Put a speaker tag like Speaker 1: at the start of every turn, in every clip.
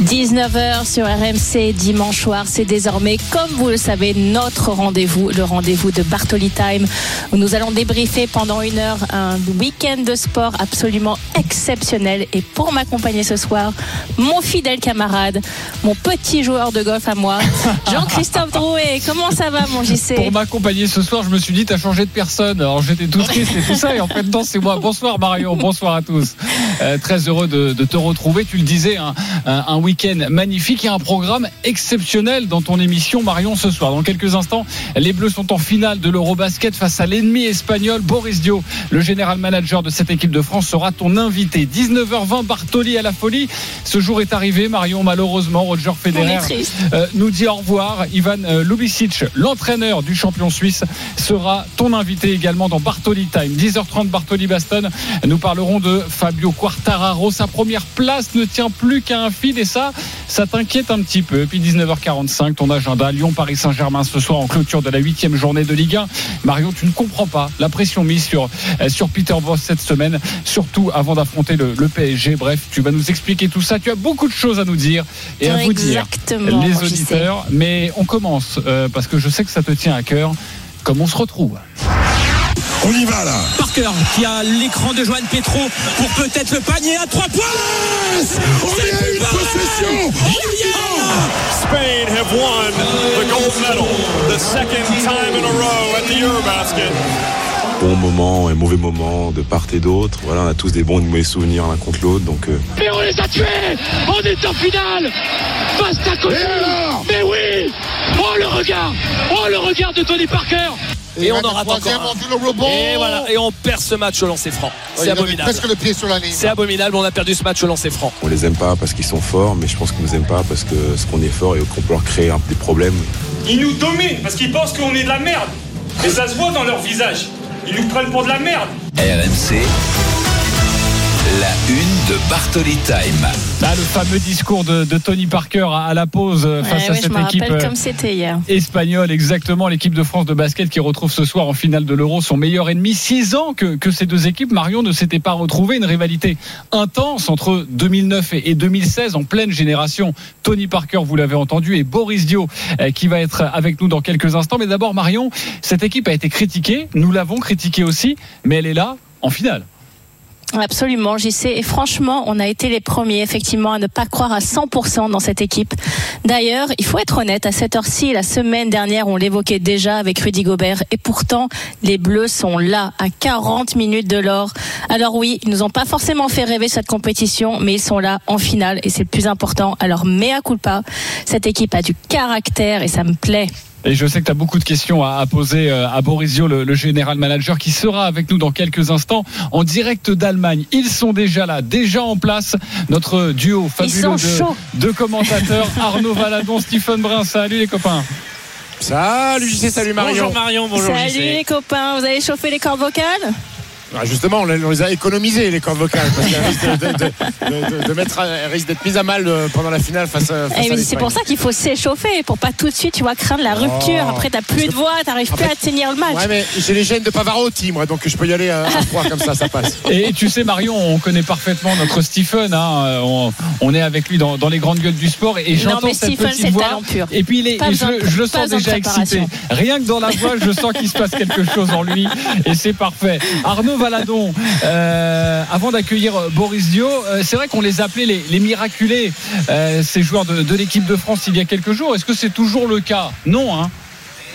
Speaker 1: 19h sur RMC dimanche soir, c'est désormais, comme vous le savez, notre rendez-vous, le rendez-vous de Bartoli Time, où nous allons débriefer pendant une heure un week-end de sport absolument exceptionnel. Et pour m'accompagner ce soir, mon fidèle camarade, mon petit joueur de golf à moi, Jean-Christophe Drouet. Comment ça va, mon JC
Speaker 2: Pour m'accompagner ce soir, je me suis dit, t'as changé de personne. Alors j'étais tout triste et tout ça, et en fait, non, c'est moi. Bonsoir Marion, bonsoir à tous. Euh, très heureux de, de, te retrouver. Tu le disais, un, un, un week-end magnifique et un programme exceptionnel dans ton émission Marion ce soir. Dans quelques instants, les Bleus sont en finale de l'Eurobasket face à l'ennemi espagnol Boris Dio. Le général manager de cette équipe de France sera ton invité. 19h20, Bartoli à la folie. Ce jour est arrivé, Marion. Malheureusement, Roger Federer euh, nous dit au revoir. Ivan euh, Lubicic, l'entraîneur du champion suisse, sera ton invité également dans Bartoli Time. 10h30, Bartoli Baston. Nous parlerons de Fabio Quartararo. Sa première place ne tient plus qu'à un fil et ça, ça t'inquiète un petit peu. Puis 19h45, ton agenda Lyon-Paris Saint-Germain ce soir en clôture de la huitième journée de Ligue 1. Marion, tu ne comprends pas la pression mise sur, euh, sur Peter Voss cette semaine, surtout avant d'affronter le, le, PSG. Bref, tu vas nous expliquer tout ça. Tu as beaucoup de choses à nous dire et à vous dire, les auditeurs. Mais on commence euh, parce que je sais que ça te tient à cœur. Comme on se retrouve.
Speaker 3: On y va là.
Speaker 4: Parker qui a l'écran de Joanne Petro pour peut-être le panier à 3 points.
Speaker 3: On y a une possession.
Speaker 5: Spain have won the gold medal the second time in a row at the Eurobasket.
Speaker 6: Bon moment et mauvais moment de part et d'autre. Voilà, on a tous des bons et mauvais souvenirs l'un contre l'autre. Donc, euh...
Speaker 7: Mais on les a tués. On est en finale. Face à côté Mais oui. Oh le regard. Oh le regard de Tony Parker
Speaker 4: et, et on en rate encore.
Speaker 3: Un.
Speaker 4: Et voilà, et on perd ce match au lancer franc. C'est
Speaker 3: ouais,
Speaker 4: abominable.
Speaker 3: Presque le pied sur la ligne.
Speaker 4: C'est abominable, on a perdu ce match au lancer franc.
Speaker 6: On les aime pas parce qu'ils sont forts, mais je pense qu'on nous aime pas parce que ce qu'on est fort et qu'on peut leur créer un, des problèmes.
Speaker 8: Ils nous dominent parce qu'ils pensent qu'on est de la merde. Et ça se voit dans leur visage. Ils nous prennent pour de la merde.
Speaker 9: RMC. La une de Bartoli Time.
Speaker 2: Là, le fameux discours de, de Tony Parker à, à la pause
Speaker 1: ouais,
Speaker 2: face
Speaker 1: ouais,
Speaker 2: à cette équipe
Speaker 1: comme c'était hier.
Speaker 2: espagnole, exactement l'équipe de France de basket qui retrouve ce soir en finale de l'Euro son meilleur ennemi. Six ans que, que ces deux équipes, Marion, ne s'étaient pas retrouvées. Une rivalité intense entre 2009 et, et 2016 en pleine génération. Tony Parker, vous l'avez entendu, et Boris Dio euh, qui va être avec nous dans quelques instants. Mais d'abord, Marion, cette équipe a été critiquée. Nous l'avons critiquée aussi, mais elle est là en finale.
Speaker 1: Absolument, j'y sais. Et franchement, on a été les premiers, effectivement, à ne pas croire à 100% dans cette équipe. D'ailleurs, il faut être honnête, à cette heure-ci, la semaine dernière, on l'évoquait déjà avec Rudy Gobert. Et pourtant, les Bleus sont là, à 40 minutes de l'or. Alors oui, ils nous ont pas forcément fait rêver cette compétition, mais ils sont là en finale et c'est le plus important. Alors, mea culpa. Cette équipe a du caractère et ça me plaît.
Speaker 2: Et je sais que tu as beaucoup de questions à, poser euh, à Borisio, le, le général manager, qui sera avec nous dans quelques instants en direct d'Allemagne. Ils sont déjà là, déjà en place. Notre duo fabuleux de, de, commentateurs, Arnaud Valadon, Stephen Brun. Salut les copains.
Speaker 10: Salut JC, salut Marion.
Speaker 4: Bonjour Marion, bonjour
Speaker 1: Salut
Speaker 4: JC.
Speaker 1: les copains, vous avez chauffé les cordes vocales?
Speaker 10: Ah justement, on les a économisées les cordes vocales parce qu'elles risquent de, de, de, de, mettre, risque d'être mises à mal euh, pendant la finale face, à, face
Speaker 1: Et C'est pour ça qu'il faut s'échauffer pour pas tout de suite, tu vois, craindre la rupture. Oh, Après, t'as plus de voix, t'arrives plus à tenir le match.
Speaker 10: Ouais, mais j'ai les gènes de Pavarotti, moi, donc je peux y aller à, à froid comme ça, ça passe.
Speaker 2: Et tu sais, Marion, on connaît parfaitement notre Stephen. Hein, on, on, est avec lui dans, dans, les grandes gueules du sport et j'entends cette
Speaker 1: Stephen,
Speaker 2: petite voix.
Speaker 1: Pur.
Speaker 2: Et puis il est, et je, je, le sens déjà excité. Rien que dans la voix, je sens qu'il se passe quelque chose en lui et c'est parfait. Arnaud Valadon. Euh, avant d'accueillir Boris Dio, euh, c'est vrai qu'on les appelait les, les miraculés, euh, ces joueurs de, de l'équipe de France il y a quelques jours. Est-ce que c'est toujours le cas? Non, hein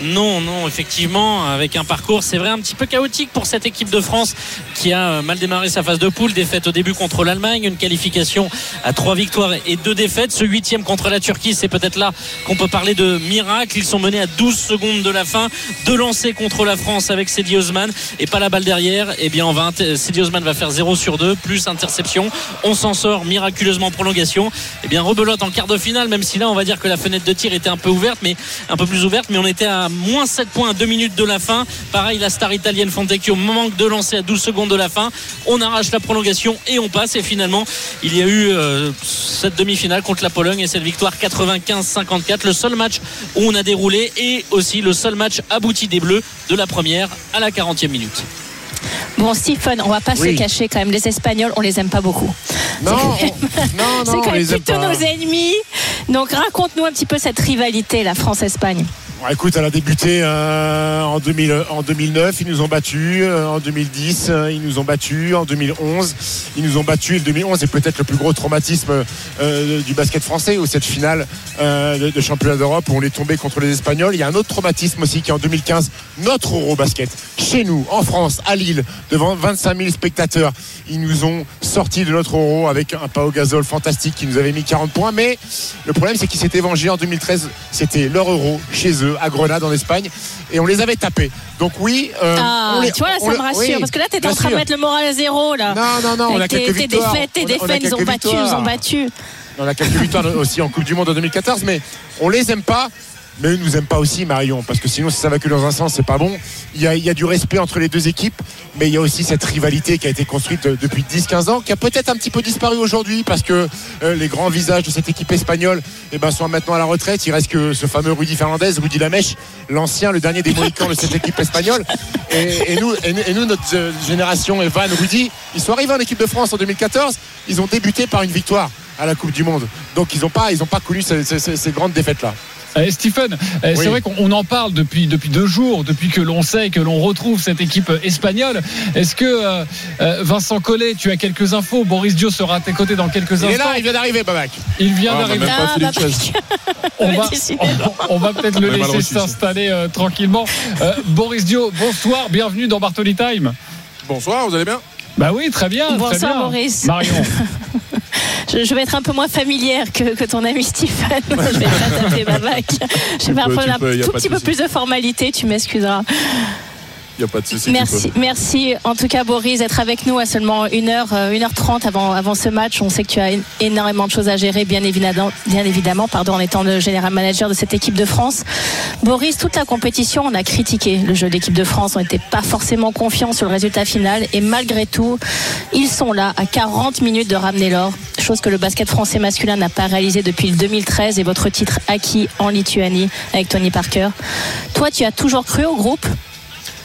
Speaker 4: non, non, effectivement, avec un parcours, c'est vrai, un petit peu chaotique pour cette équipe de France qui a mal démarré sa phase de poule, défaite au début contre l'Allemagne, une qualification à trois victoires et deux défaites. Ce huitième contre la Turquie, c'est peut-être là qu'on peut parler de miracle. Ils sont menés à 12 secondes de la fin, deux lancers contre la France avec Cedi Osman et pas la balle derrière. Eh bien, on va Cedi Osman va faire 0 sur 2, plus interception. On s'en sort miraculeusement en prolongation. Eh bien, rebelote en quart de finale, même si là, on va dire que la fenêtre de tir était un peu ouverte, mais un peu plus ouverte, mais on était à à moins 7 points à 2 minutes de la fin. Pareil, la star italienne Fontecchio manque de lancer à 12 secondes de la fin. On arrache la prolongation et on passe. Et finalement, il y a eu euh, cette demi-finale contre la Pologne et cette victoire 95-54. Le seul match où on a déroulé et aussi le seul match abouti des Bleus de la première à la 40e minute.
Speaker 1: Bon, Stephen, on va pas
Speaker 10: Oui.
Speaker 1: se cacher quand même. Les Espagnols, on les aime pas beaucoup.
Speaker 10: Non,
Speaker 1: C'est
Speaker 10: non,
Speaker 1: quand
Speaker 10: on
Speaker 1: même plutôt nos ennemis. Donc raconte-nous un petit peu cette rivalité, la France-Espagne.
Speaker 10: Écoute, elle a débuté euh, en, 2000, en 2009, ils nous ont battus. euh, en 2010, euh, ils nous ont battus. En 2011, ils nous ont battus. Et le 2011 est peut-être le plus gros traumatisme euh, du basket français, où cette finale euh, de, championnat d'Europe où on est tombé contre les Espagnols. Il y a un autre traumatisme aussi qui est en 2015, notre Eurobasket. Chez nous, en France, à Lille, devant 25 000 spectateurs, ils nous ont sorti de notre Euro avec un Pau Gasol fantastique qui nous avait mis 40 points. Mais le problème, c'est qu'ils s'étaient vengés en 2013. C'était leur Euro chez eux, à Grenade, en Espagne. Et on les avait tapés. Donc oui. euh,
Speaker 1: Ah,
Speaker 10: on les-
Speaker 1: tu vois, là, ça me rassure.
Speaker 10: oui,
Speaker 1: parce que là, t'étais en train de mettre le moral à zéro, là.
Speaker 10: Non, non, non, on a
Speaker 1: tes,
Speaker 10: quelques
Speaker 1: tes
Speaker 10: victoires.
Speaker 1: défaites, tes
Speaker 10: On a- on a
Speaker 1: défaites, ils ont battu, ils ont battu.
Speaker 10: On a quelques victoires aussi en Coupe du Monde en 2014, mais on les aime pas. Mais eux nous aiment pas aussi, Marion, parce que sinon, si ça va que dans un sens, c'est pas bon. Il y, a, du respect entre les deux équipes, mais il y a aussi cette rivalité qui a été construite euh, depuis 10-15 ans, qui a peut-être un petit peu disparu aujourd'hui, parce que euh, les grands visages de cette équipe espagnole eh ben, sont maintenant à la retraite. Il reste que ce fameux Rudy Fernandez, Rudy Lamèche, l'ancien, le dernier des Mohicans de cette équipe espagnole. Et, nous, et, nous- notre euh, génération, Evan, Rudy, ils sont arrivés en équipe de France en 2014. Ils ont débuté par une victoire à la Coupe du Monde. Donc ils n'ont pas, connu ces, grandes défaites-là.
Speaker 2: Eh, Stephen, eh, c'est vrai qu'on on en parle depuis, depuis deux jours, depuis que l'on sait que l'on retrouve cette équipe espagnole. Est-ce que euh, euh, Vincent Collet, tu as quelques infos? Boris Dio sera à tes côtés dans quelques
Speaker 10: Il est
Speaker 2: instants.
Speaker 10: là, il vient d'arriver, Babac.
Speaker 2: Il vient
Speaker 3: Ah,
Speaker 2: d'arriver.
Speaker 1: Ah.
Speaker 2: On va, on, on va peut-être le laisser s'installer euh, tranquillement. Euh, Boris Dio, bonsoir, bienvenue dans Bartoli Time.
Speaker 3: Bonsoir, vous allez bien?
Speaker 2: Bah oui, très bien. très
Speaker 1: Bonsoir,
Speaker 2: bien.
Speaker 1: Boris.
Speaker 2: Marion.
Speaker 1: Je, je vais être un peu moins familière que, que ton ami Stephen. je vais pas taper Babac. Je vais faire
Speaker 3: a
Speaker 1: tout petit peu plus de formalité, tu m'excuseras.
Speaker 3: N'y a pas de souci.
Speaker 1: Merci, merci en tout cas Boris d'être avec nous à seulement 1h, 1h30 avant, avant ce match. On sait que tu as énormément de choses à gérer, bien évidemment, bien évidemment pardon, en étant le général manager de cette équipe de France. Boris, toute la compétition, on a critiqué le jeu de l'équipe de France. On n'était pas forcément confiants sur le résultat final. Et malgré tout, ils sont là à 40 minutes de ramener l'or. Chose que le basket français masculin n'a pas réalisé depuis le 2013 et votre titre acquis en Lituanie avec Tony Parker. Toi, tu as toujours cru au groupe?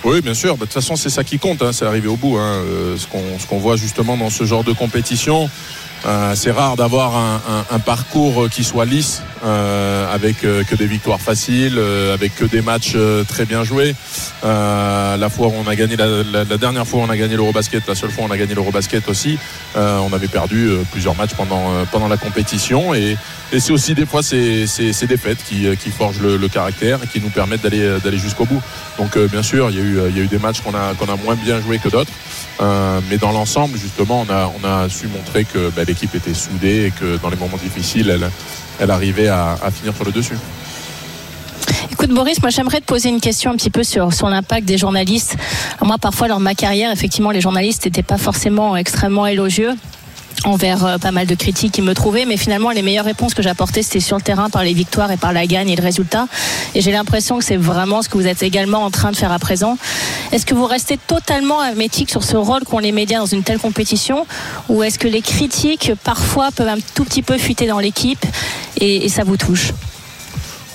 Speaker 3: Oui, bien sûr. Bah, De toute façon, c'est ça qui compte. hein, C'est arriver au bout. hein. Euh, ce qu'on ce qu'on voit justement dans ce genre de compétition, euh, c'est rare d'avoir un, un- un parcours qui soit lisse, euh, avec euh, que des victoires faciles, euh, avec que des matchs euh, très bien joués. Euh, la fois où on a gagné la, la- dernière fois où on a gagné l'Eurobasket, la seule fois où on a gagné l'Eurobasket aussi, euh, on avait perdu euh, plusieurs matchs pendant euh, pendant la compétition et, et c'est aussi des fois ces, ces, ces défaites qui, euh, qui forgent le, le caractère et qui nous permettent d'aller euh, d'aller jusqu'au bout. Donc euh, bien sûr, il y a eu euh, il y a eu des matchs qu'on a qu'on a moins bien joué que d'autres, Euh, mais dans l'ensemble justement, on a su montrer que bah, l'équipe était soudée et que dans les moments difficiles, elle arrivait à, finir sur le dessus.
Speaker 1: Écoute Boris, moi j'aimerais te poser une question un petit peu sur, sur l'impact des journalistes. Moi parfois lors de ma carrière, effectivement les journalistes n'étaient pas forcément extrêmement élogieux envers euh, pas mal de critiques qui me trouvaient, mais finalement les meilleures réponses que j'apportais c'était sur le terrain par les victoires et par la gagne et le résultat. Et j'ai l'impression que c'est vraiment ce que vous êtes également en train de faire à présent. Est-ce que vous restez totalement hermétique sur ce rôle qu'ont les médias dans une telle compétition, ou est-ce que les critiques parfois peuvent un tout petit peu fuiter dans l'équipe et, et ça vous touche?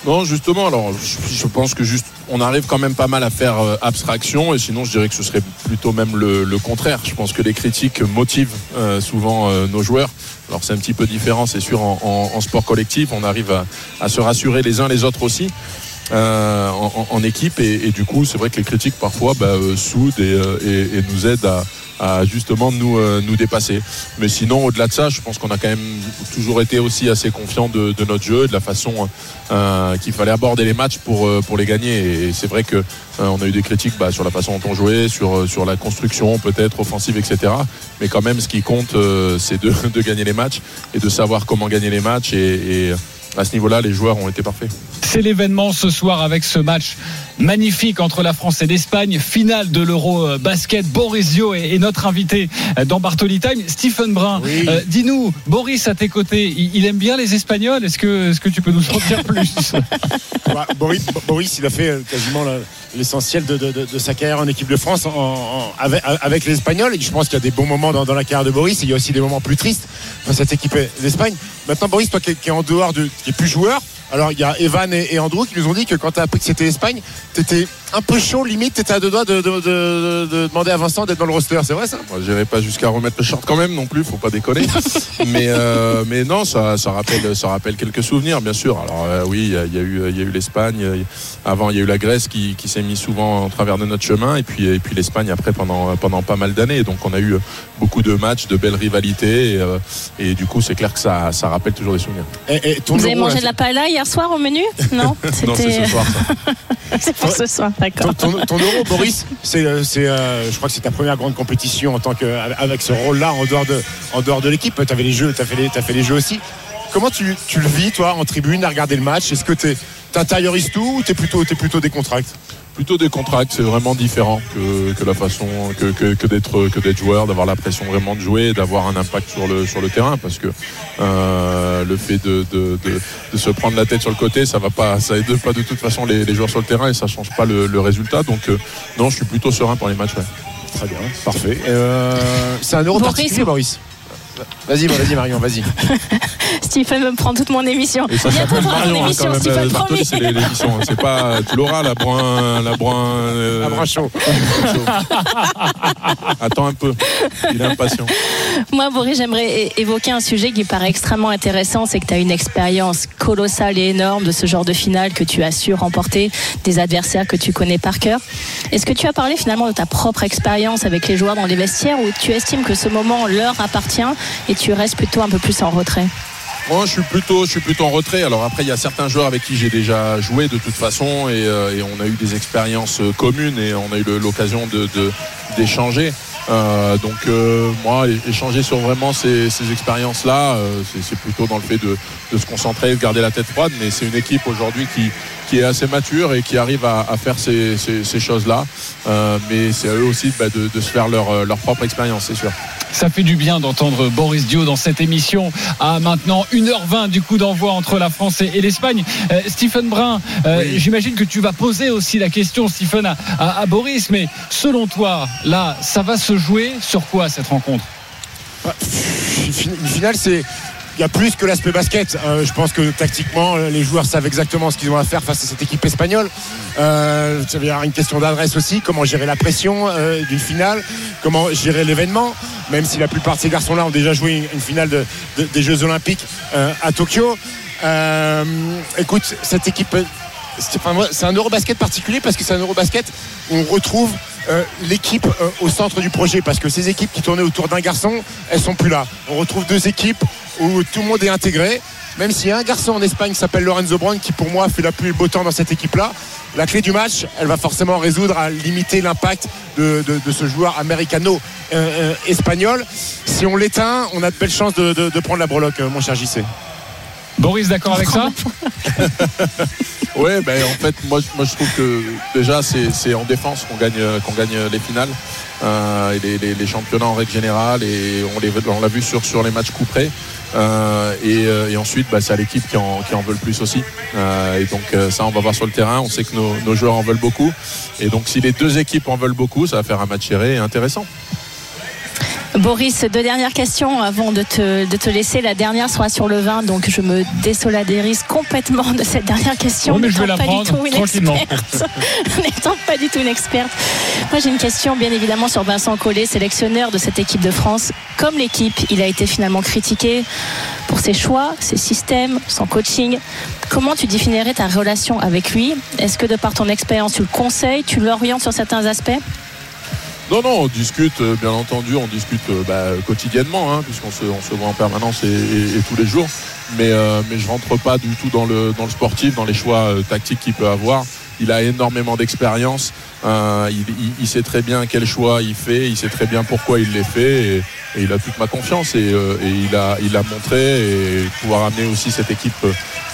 Speaker 3: Non, justement, alors je, pense que juste on arrive quand même pas mal à faire euh, abstraction et sinon je dirais que ce serait plutôt même le, contraire. Je pense que les critiques motivent euh, souvent euh, nos joueurs. Alors c'est un petit peu différent, c'est sûr, en, sport collectif, on arrive à, se rassurer les uns les autres aussi. en, équipe et, du coup c'est vrai que les critiques parfois bah, soudent et nous aident à, à justement nous, euh, nous dépasser. Mais sinon, au-delà de ça, je pense qu'on a quand même toujours été aussi assez confiant de, notre jeu de la façon euh, qu'il fallait aborder les matchs pour, euh, pour les gagner. Et c'est vrai que on a eu des critiques bah, sur la façon dont on jouait, sur, sur la construction peut-être offensive, etc. Mais quand même, ce qui compte, c'est de, de gagner les matchs et de savoir comment gagner les matchs et, à ce niveau-là, les joueurs ont été parfaits.
Speaker 2: C'est l'événement ce soir avec ce match magnifique entre la France et l'Espagne, finale de l'Euro euh, basket. Boris Dio est, est notre invité euh, dans Bartoli Time. Stephen Brun,
Speaker 10: Oui.
Speaker 2: euh, dis-nous, Boris à tes côtés, il, aime bien les Espagnols? Est-ce que, est-ce que tu peux nous en dire plus?
Speaker 10: Bah, Boris, Boris, il a fait quasiment l'essentiel de, de- de- de sa carrière en équipe de France en- en- avec, avec les Espagnols. Et je pense qu'il y a des bons moments dans, dans la carrière de Boris. Et il y a aussi des moments plus tristes dans cette équipe d'Espagne. Maintenant, Boris, toi qui es, qui es en dehors, de, est plus joueur. Alors, il y a Evan et, et Andrew qui nous ont dit que quand tu as appris que c'était l'Espagne, tu étais un peu chaud, limite, tu étais à deux doigts de, de- de- de- de demander à Vincent d'être dans le roster. C'est vrai ça
Speaker 3: Moi, j'irai pas jusqu'à remettre le short quand même non plus, faut pas déconner. mais euh, mais non, ça, ça rappelle ça rappelle quelques souvenirs, bien sûr. Alors euh, oui, il y, a- il y a eu il y a eu l'Espagne. euh, Avant, il y a eu la Grèce qui, qui s'est mise souvent en travers de notre chemin, et puis et puis l'Espagne après pendant pendant pas mal d'années. Donc on a eu beaucoup de matchs, de belles rivalités, et, euh, et du coup c'est clair que ça ça rappelle toujours des souvenirs.
Speaker 10: et, et ton
Speaker 1: Vous avez mangé
Speaker 10: là,
Speaker 1: de la paella hier soir au menu? Non,
Speaker 3: Non, c'est ce soir. ça.
Speaker 1: c'est pour ce soir,
Speaker 10: Ton, euro, Boris, c'est, euh, euh, je crois que c'est ta première grande compétition en tant que avec ce rôle-là en dehors de, en dehors de l'équipe. Tu avais les jeux, tu t'as fait les jeux aussi. Comment tu, tu le vis, toi, en tribune, à regarder le match? Est-ce que tu intériorises tout ou t'es plutôt, t'es plutôt
Speaker 3: plutôt des contracts, c'est vraiment différent que, que la façon que, que, que d'être que d'être joueur, d'avoir la pression vraiment de jouer, d'avoir un impact sur le sur le terrain, parce que euh, le fait de, de, de, de se prendre la tête sur le côté, ça va pas, ça aide pas de toute façon les, les joueurs sur le terrain et ça change pas le, le résultat. Donc euh, non, je suis plutôt serein pour les matchs. ouais.
Speaker 10: Très bien, parfait. Euh, c'est un euro
Speaker 1: Boris.
Speaker 10: particulier, Boris. Vas-y, vas-y Marion, vas-y.
Speaker 1: Stephen me prend toute mon émission.
Speaker 3: Et ça
Speaker 1: Bientôt dans mon
Speaker 3: Marion hein,
Speaker 1: émission. Stephen,
Speaker 3: euh,
Speaker 1: promis.
Speaker 3: Bartoli, c'est les- l'émission. hein. C'est pas, tu l'auras la brun, la brun. euh,
Speaker 10: Un bras chaud.
Speaker 3: Attends un peu. Il est impatient.
Speaker 1: Moi, Boris, j'aimerais é- évoquer un sujet qui paraît extrêmement intéressant. C'est que tu as une expérience colossale et énorme de ce genre de finale que tu as su remporter, des adversaires que tu connais par cœur. Est-ce que tu as parlé finalement de ta propre expérience avec les joueurs dans les vestiaires ou tu estimes que ce moment leur appartient et tu restes plutôt un peu plus en retrait
Speaker 3: Moi, je suis plutôt, je suis plutôt en retrait. Alors après, il y a certains joueurs avec qui j'ai déjà joué de toute façon, et, euh, on a eu des expériences euh, communes et on a eu l'occasion d'échanger. Euh, donc moi, échanger sur vraiment ces, ces expériences-là, c'est- plutôt dans le fait de, se concentrer, de garder la tête froide. Mais c'est une équipe aujourd'hui qui est assez mature et qui arrive à, faire ces, choses-là. Mais c'est à eux aussi bah, de, se faire leur propre expérience, c'est sûr.
Speaker 2: Ça fait du bien d'entendre Boris Dio dans cette émission à maintenant 1h20 du coup d'envoi entre la France et, l'Espagne. Euh, Stephen Brun, euh,
Speaker 10: Oui.
Speaker 2: j'imagine que tu vas poser aussi la question, Stephen, à, à- à Boris, mais selon toi, là, ça va se jouer? Sur quoi cette rencontre?
Speaker 10: Bah, une finale, c'est. Il y a plus que l'aspect basket. Euh, je pense que tactiquement, euh, les joueurs savent exactement ce qu'ils ont à faire face à cette équipe espagnole. Euh, ça veut dire une question d'adresse aussi. Comment gérer la pression d'une finale? Comment gérer l'événement? Même si la plupart de ces garçons-là ont déjà joué une, finale de- de- des Jeux Olympiques à Tokyo. Écoute, cette équipe. c'est- un Eurobasket particulier parce que c'est un Eurobasket où on retrouve l'équipe au centre du projet parce que ces équipes qui tournaient autour d'un garçon, elles sont plus là. On retrouve deux équipes où tout le monde est intégré. Même s'il y a un garçon en Espagne qui s'appelle Lorenzo Brown qui pour moi fait la pluie et le beau temps dans cette équipe-là, la clé du match, elle va forcément résoudre à limiter l'impact de, ce joueur américano-espagnol. si on l'éteint, on a de belles chances de, prendre la breloque, euh, mon cher JC.
Speaker 2: Boris, d'accord avec ça
Speaker 3: Ouais, ben en fait, moi, je- trouve que déjà c'est en défense qu'on gagne qu'on gagne les finales euh, et les, championnats en règle générale et on l'a vu sur les matchs coup près. Euh, et, euh, et ensuite, bah, c'est à l'équipe qui en, veut le plus aussi. Et donc ça, on va voir sur le terrain. On sait que nos, nos joueurs en veulent beaucoup. Et donc si les deux équipes en veulent beaucoup, ça va faire un match serré et intéressant.
Speaker 1: Boris, deux dernières questions avant de te, de te laisser. La dernière sera sur le vin, donc je me désoladarise complètement de cette dernière question.
Speaker 2: Mais je vais la
Speaker 1: pas du
Speaker 2: prendre tranquillement.
Speaker 1: N'étant pas du tout une experte. Moi, j'ai une question, bien évidemment, sur Vincent Collet, sélectionneur de cette équipe de France. Comme l'équipe, il a été finalement critiqué pour ses choix, ses systèmes, son coaching. Comment tu définirais ta relation avec lui? Est-ce que de par ton expérience, tu le conseilles, tu l'orientes sur certains aspects?
Speaker 3: Non, non, on discute, euh, bien entendu, on discute euh, bah, quotidiennement, hein, puisqu'on se, on se voit en permanence et, tous les jours. Mais, euh, mais je rentre pas du tout dans le, dans le sportif, dans les choix euh, tactiques qu'il peut avoir. Il a énormément d'expérience. Euh, il, il- il sait très bien quel choix il fait, il sait très bien pourquoi il les fait et, il a toute ma confiance et, euh, et il a il a montré et pouvoir amener aussi cette équipe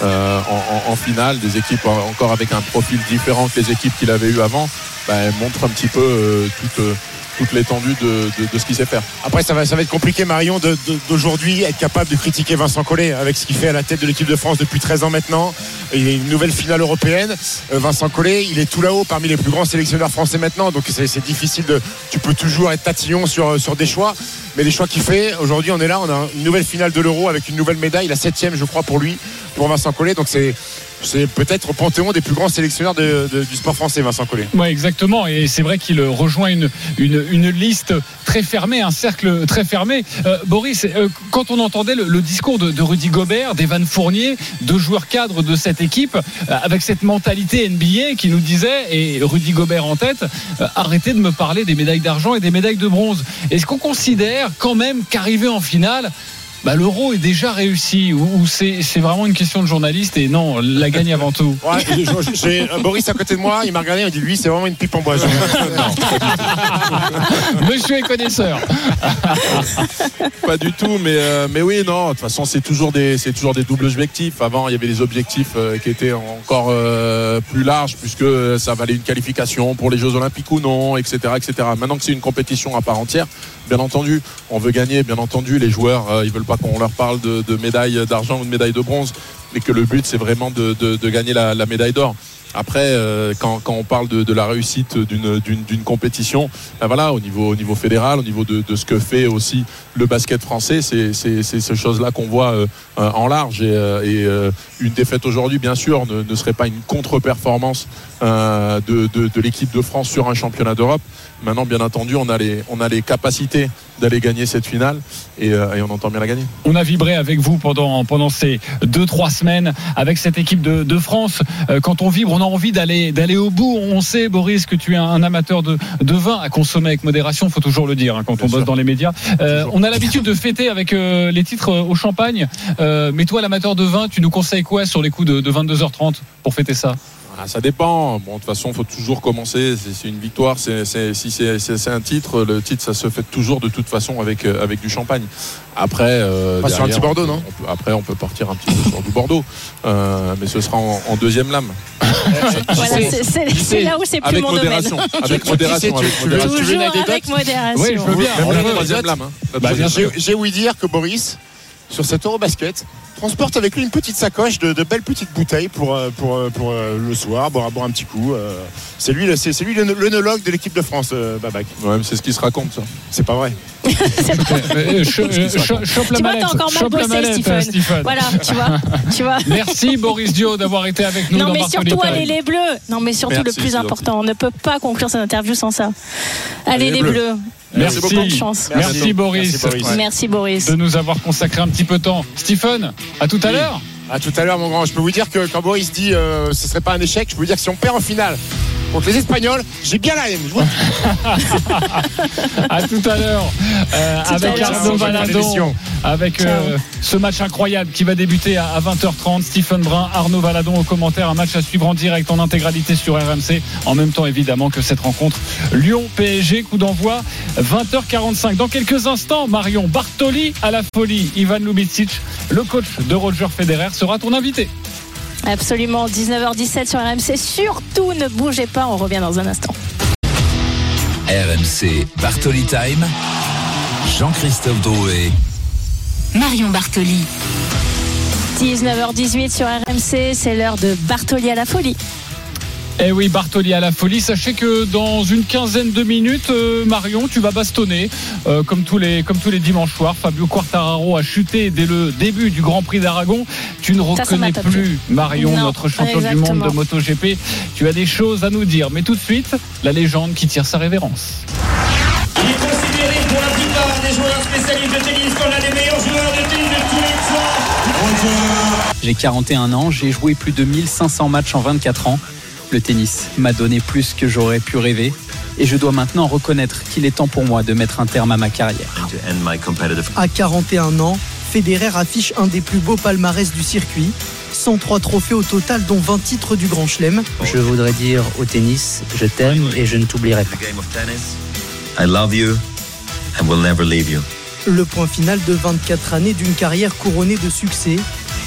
Speaker 3: euh, en, en- finale, des équipes en- encore avec un profil différent que les équipes qu'il avait eu avant, elle montre un petit peu euh, toute euh, toute l'étendue de, de- ce qu'il sait faire.
Speaker 10: Après, ça va, ça va être compliqué, Marion, d'aujourd'hui être capable de critiquer Vincent Collet avec ce qu'il fait à la tête de l'équipe de France depuis 13 ans maintenant. Il y a une nouvelle finale européenne. Euh, Vincent Collet, il est tout là-haut parmi les plus grands sélectionneurs français maintenant. Donc c'est difficile de. Tu peux toujours être tatillon sur, sur des choix. Mais les choix qu'il fait, aujourd'hui, on est là, on a une nouvelle finale de l'Euro avec une nouvelle médaille, la septième, je crois, pour lui, pour Vincent Collet. Donc c'est. C'est peut-être au panthéon des plus grands sélectionneurs du sport français, Vincent Collet.
Speaker 2: Ouais, exactement. Et c'est vrai qu'il rejoint une, liste très fermée, un cercle très fermé. Euh, Boris, euh, quand on entendait le, discours de, Rudy Gobert, d'Evan Fournier, deux joueurs cadres de cette équipe, euh, avec cette mentalité NBA qui nous disait, et Rudy Gobert en tête, arrêtez de me parler des médailles d'argent et des médailles de bronze. Est-ce qu'on considère quand même qu'arriver en finale, bah, l'euro est déjà réussi ou, ou c'est c'est vraiment une question de journaliste et non, la gagne avant tout
Speaker 10: Ouais, j'ai- euh, Boris à côté de moi, il m'a regardé, il m'a dit lui, c'est vraiment une pipe en bois.
Speaker 2: Monsieur est connaisseur.
Speaker 3: Pas du tout, mais, euh, mais oui, non, de toute façon, c'est toujours, des, c'est toujours des doubles objectifs. Avant, il y avait des objectifs euh, qui étaient encore euh, plus larges, puisque ça valait une qualification pour les Jeux Olympiques ou non, etc. etc. Maintenant que c'est une compétition à part entière, bien entendu, on veut gagner, bien entendu, les joueurs, euh, ils veulent pas qu'on leur parle de, médaille d'argent ou de médaille de bronze, mais que le but, c'est vraiment de, gagner la, médaille d'or. Après, euh, quand, on parle de, la réussite d'une, compétition, ben au niveau, au niveau fédéral, au niveau de, ce que fait aussi le basket français, c'est, ces choses-là qu'on voit euh, euh, en large. Et, une défaite aujourd'hui, bien sûr, ne, serait pas une contre-performance de l'équipe de France sur un championnat d'Europe. Maintenant, bien entendu, on a les, on a les capacités d'aller gagner cette finale et, euh, et on entend bien la gagner.
Speaker 2: On a vibré avec vous pendant, pendant ces deux, trois semaines avec cette équipe de, de France. Euh, quand on vibre, on a envie d'aller, d'aller au bout. On sait, Boris, que tu es un amateur de, de vin à consommer avec modération, faut toujours le dire hein, quand on bosse dans les médias. Euh, on a l'habitude de fêter avec euh, les titres au champagne. Euh, mais toi, l'amateur de vin, tu nous conseilles quoi sur les coups de, de 22h30 pour fêter ça?
Speaker 3: Ah, ça dépend. Bon, de toute façon, il faut toujours commencer. C'est c'est une victoire. C'est c'est- si c'est un titre, le titre, ça se fait toujours de toute façon avec, euh, avec du champagne. Après, euh,
Speaker 10: sur un petit Bordeaux,
Speaker 3: on peut-
Speaker 10: non
Speaker 3: on peut- Après, on peut partir un petit peu sur du Bordeaux, Euh, mais ce sera en, en deuxième lame.
Speaker 1: Voilà, c'est- là où c'est plus
Speaker 3: Avec
Speaker 1: mon
Speaker 3: modération.
Speaker 1: domaine.
Speaker 3: Avec modération. avec modération.
Speaker 10: tu veux une
Speaker 1: Toujours
Speaker 10: anecdote
Speaker 1: avec modération.
Speaker 2: Oui, je veux bien.
Speaker 3: Même la troisième lame. hein.
Speaker 2: Bah,
Speaker 10: J'ai j'ai ouï dire que Boris, sur cet Eurobasket, transporte avec lui une petite sacoche de, de belles petites bouteilles pour, euh, pour, euh, pour euh, le soir, boire, boire un petit coup. C'est lui, le- c'est c'est lui l'œnologue de l'équipe de France, Babac.
Speaker 3: lame. Ouais, mais c'est ce qui se raconte, ça.
Speaker 10: C'est pas vrai.
Speaker 2: Cho- Chope la
Speaker 1: Tu vois,
Speaker 2: mallette.
Speaker 1: t'as encore mal
Speaker 2: Chope la
Speaker 1: bossé,
Speaker 2: mallette,
Speaker 1: Stephen.
Speaker 2: Stephen.
Speaker 1: Voilà, tu vois. Tu vois.
Speaker 2: Merci Boris Dio d'avoir été avec nous
Speaker 1: Non
Speaker 2: dans
Speaker 1: mais surtout allez les bleus. Non mais surtout
Speaker 3: Merci,
Speaker 1: le plus important, on ne peut pas conclure cette interview sans ça. Allez, les bleus.
Speaker 2: Merci,
Speaker 3: Merci
Speaker 1: Bonne chance.
Speaker 2: Merci,
Speaker 10: Merci.
Speaker 2: Boris,
Speaker 10: Merci, Boris.
Speaker 3: Ouais.
Speaker 1: Merci Boris.
Speaker 2: de nous avoir consacré un petit peu de temps. Stephen, à tout à
Speaker 10: Oui.
Speaker 2: l'heure.
Speaker 10: À tout à l'heure, mon grand. Je peux vous dire que quand Boris dit euh, ce serait pas un échec, je peux vous dire que si on perd en finale contre les Espagnols, j'ai bien la haine. Je dis.
Speaker 2: À tout à l'heure. Euh, avec. Arnaud Valadon. Avec euh, ce match incroyable qui va débuter à, à 20h30. Stephen Brun, Arnaud Valadon au commentaire. Un match à suivre en direct en intégralité sur RMC. En même temps, évidemment, que cette rencontre Lyon-PSG. Coup d'envoi 20h45. Dans quelques instants, Marion Bartoli à la folie. Ivan Lubicic, le coach de Roger Federer, sera ton invité.
Speaker 1: Absolument, 19h17 sur RMC. Surtout ne bougez pas, on revient dans un instant.
Speaker 9: RMC Bartoli Time. Jean-Christophe Drouet.
Speaker 11: Marion Bartoli.
Speaker 1: 19h18 sur RMC, c'est l'heure de Bartoli à la folie.
Speaker 2: Eh oui, Bartoli à la folie. Sachez que dans une quinzaine de minutes, euh, Marion, tu vas bastonner euh, comme tous les comme tous les dimanches soirs. Fabio Quartararo a chuté dès le début du Grand Prix d'Aragon. Tu ne
Speaker 1: Ça, ça m'a
Speaker 2: reconnais plus Marion,
Speaker 1: Non,
Speaker 2: notre champion du monde de MotoGP. Tu as des choses à nous dire, mais tout de suite, la légende qui tire sa révérence.
Speaker 12: Il est considéré pour la plupart des joueurs spécialistes de tennis comme l'un des meilleurs joueurs de tennis de tous les temps.
Speaker 13: J'ai 41 ans, j'ai joué plus de 1500 matchs en 24 ans. Le tennis m'a donné plus que j'aurais pu rêver et je dois maintenant reconnaître qu'il est temps pour moi de mettre un terme à ma carrière.
Speaker 14: À 41 ans, Federer affiche un des plus beaux palmarès du circuit. 103 trophées au total, dont 20 titres du Grand Chelem.
Speaker 15: Je voudrais dire au tennis, je t'aime et je ne t'oublierai pas.
Speaker 16: I love you and will never leave you.
Speaker 14: Le point final de 24 années d'une carrière couronnée de succès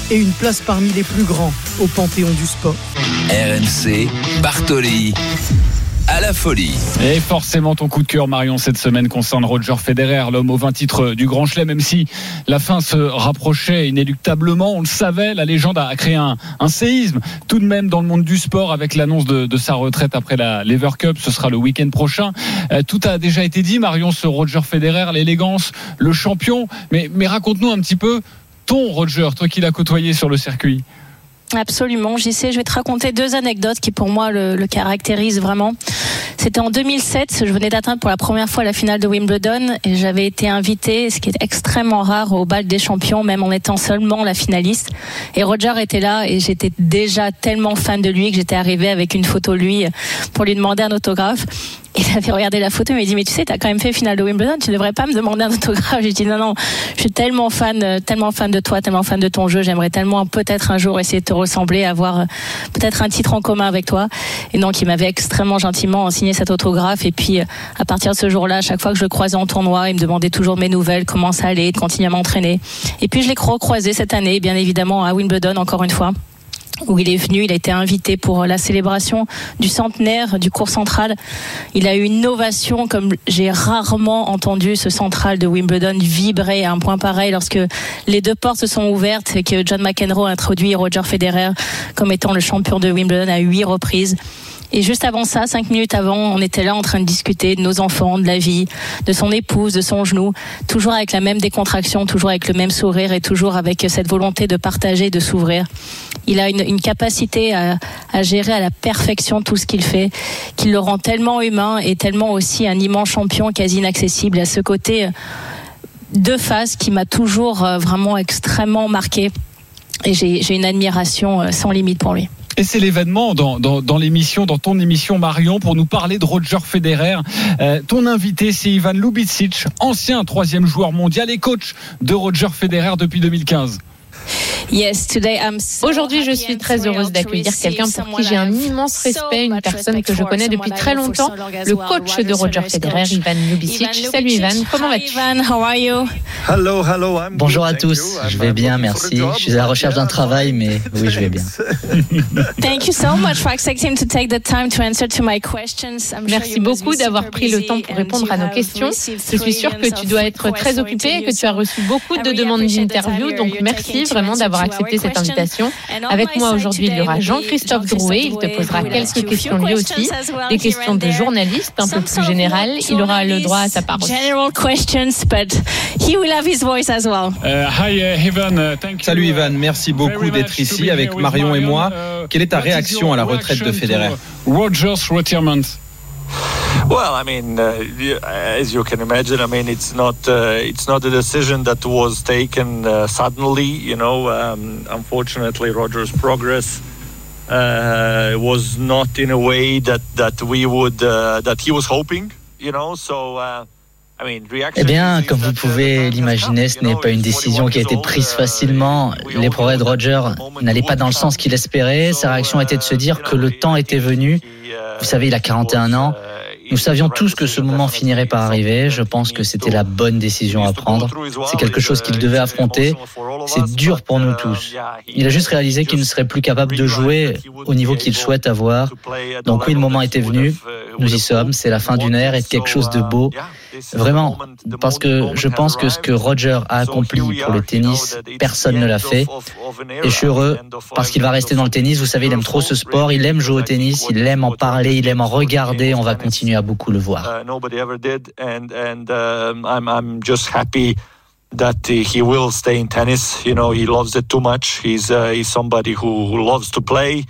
Speaker 14: et une place parmi les plus grands au panthéon du sport.
Speaker 9: RMC, Bartoli. À la folie.
Speaker 2: Et forcément, ton coup de cœur, Marion, cette semaine concerne Roger Federer, l'homme aux 20 titres du Grand Chelem, même si la fin se rapprochait inéluctablement. On le savait, la légende a créé un, un séisme, tout de même dans le monde du sport, avec l'annonce de, de, sa retraite après la Lever Cup. Ce sera le week-end prochain. Euh, tout a déjà été dit, Marion, sur Roger Federer, l'élégance, le champion. Mais, mais raconte-nous un petit peu ton Roger, toi qui l'as côtoyé sur le circuit.
Speaker 1: Absolument, j'y sais. Je vais te raconter deux anecdotes qui pour moi le, le caractérisent vraiment. C'était en 2007, je venais d'atteindre pour la première fois la finale de Wimbledon et j'avais été invitée, ce qui est extrêmement rare, au bal des champions, même en étant seulement la finaliste. Et Roger était là et j'étais déjà tellement fan de lui que j'étais arrivée avec une photo lui pour lui demander un autographe. Il avait regardé la photo et m'a dit mais tu sais t'as quand même fait finale de Wimbledon tu devrais pas me demander un autographe j'ai dit non non je suis tellement fan tellement fan de toi tellement fan de ton jeu j'aimerais tellement peut-être un jour essayer de te ressembler avoir peut-être un titre en commun avec toi et donc il m'avait extrêmement gentiment signé cet autographe. Et puis à partir de ce jour-là chaque fois que je le croisais en tournoi il me demandait toujours mes nouvelles comment ça allait de continuer à m'entraîner. Et puis je l'ai recroisé cette année bien évidemment à Wimbledon encore une fois où il est venu, il a été invité pour la célébration du centenaire du cours central. Il a eu une ovation comme j'ai rarement entendu ce central de Wimbledon vibrer à un point pareil lorsque les deux portes se sont ouvertes et que John McEnroe a introduit Roger Federer comme étant le champion de Wimbledon à huit reprises. Et juste avant ça, cinq minutes avant, on était là en train de discuter de nos enfants, de la vie, de son épouse, de son genou, toujours avec la même décontraction, toujours avec le même sourire et toujours avec cette volonté de partager, de s'ouvrir. Il a une, une capacité à, gérer à la perfection tout ce qu'il fait, qui le rend tellement humain et tellement aussi un immense champion quasi inaccessible. À ce côté de face qui m'a toujours vraiment extrêmement marqué. Et j'ai une admiration sans limite pour lui.
Speaker 2: Et c'est l'événement dans, l'émission, dans ton émission Marion, pour nous parler de Roger Federer. Euh, ton invité, c'est Ivan Lubicic, ancien troisième joueur mondial et coach de Roger Federer depuis 2015.
Speaker 17: Aujourd'hui, je suis très heureuse d'accueillir quelqu'un pour qui j'ai un immense respect, une personne que je connais depuis très longtemps, le coach de Roger Federer, Ivan Lubicic. Salut Ivan, comment vas-tu
Speaker 15: Bonjour à tous, je vais bien, merci. Je suis à la recherche d'un travail, mais oui, je vais bien.
Speaker 17: Merci beaucoup d'avoir pris le temps pour répondre à nos questions. Je suis sûre que tu dois être très occupé et que tu as reçu beaucoup de demandes d'interview, donc merci vraiment d'avoir accepté cette invitation. Avec moi aujourd'hui, il y aura Jean-Christophe Drouet. Il te posera quelques questions lui aussi, des questions de journaliste un peu plus générales. Il aura le droit à sa parole.
Speaker 18: Salut Ivan, merci beaucoup d'être ici avec Marion et moi. Quelle est ta réaction à la retraite de Federer?
Speaker 2: Rogers retirement?
Speaker 19: Well, I mean, uh, as you can imagine, I mean, it's not uh, it's not a decision that was taken uh, suddenly. You know, um, unfortunately, Rogers' progress uh, was not in a way that that we would uh, that he was hoping. You know, so. Uh,
Speaker 15: eh bien, comme vous pouvez l'imaginer, ce n'est pas une décision qui a été prise facilement. Les progrès de Roger n'allaient pas dans le sens qu'il espérait. Sa réaction était de se dire que le temps était venu. Vous savez, il a 41 ans. Nous savions tous que ce moment finirait par arriver. Je pense que c'était la bonne décision à prendre. C'est quelque chose qu'il devait affronter. C'est dur pour nous tous. Il a juste réalisé qu'il ne serait plus capable de jouer au niveau qu'il souhaite avoir. Donc oui, le moment était venu. Nous y sommes. C'est la fin d'une ère et de quelque chose de beau. Vraiment, parce que je pense que ce que Roger a accompli pour le tennis, personne ne l'a fait. Et je suis heureux parce qu'il va rester dans le tennis. Vous savez, il aime trop ce sport, il aime jouer au tennis, il aime en parler, il aime en regarder. On va continuer à beaucoup le voir.
Speaker 19: that he will stay in tennis. You know, he loves it too much. He's uh, he's somebody who, who loves to play,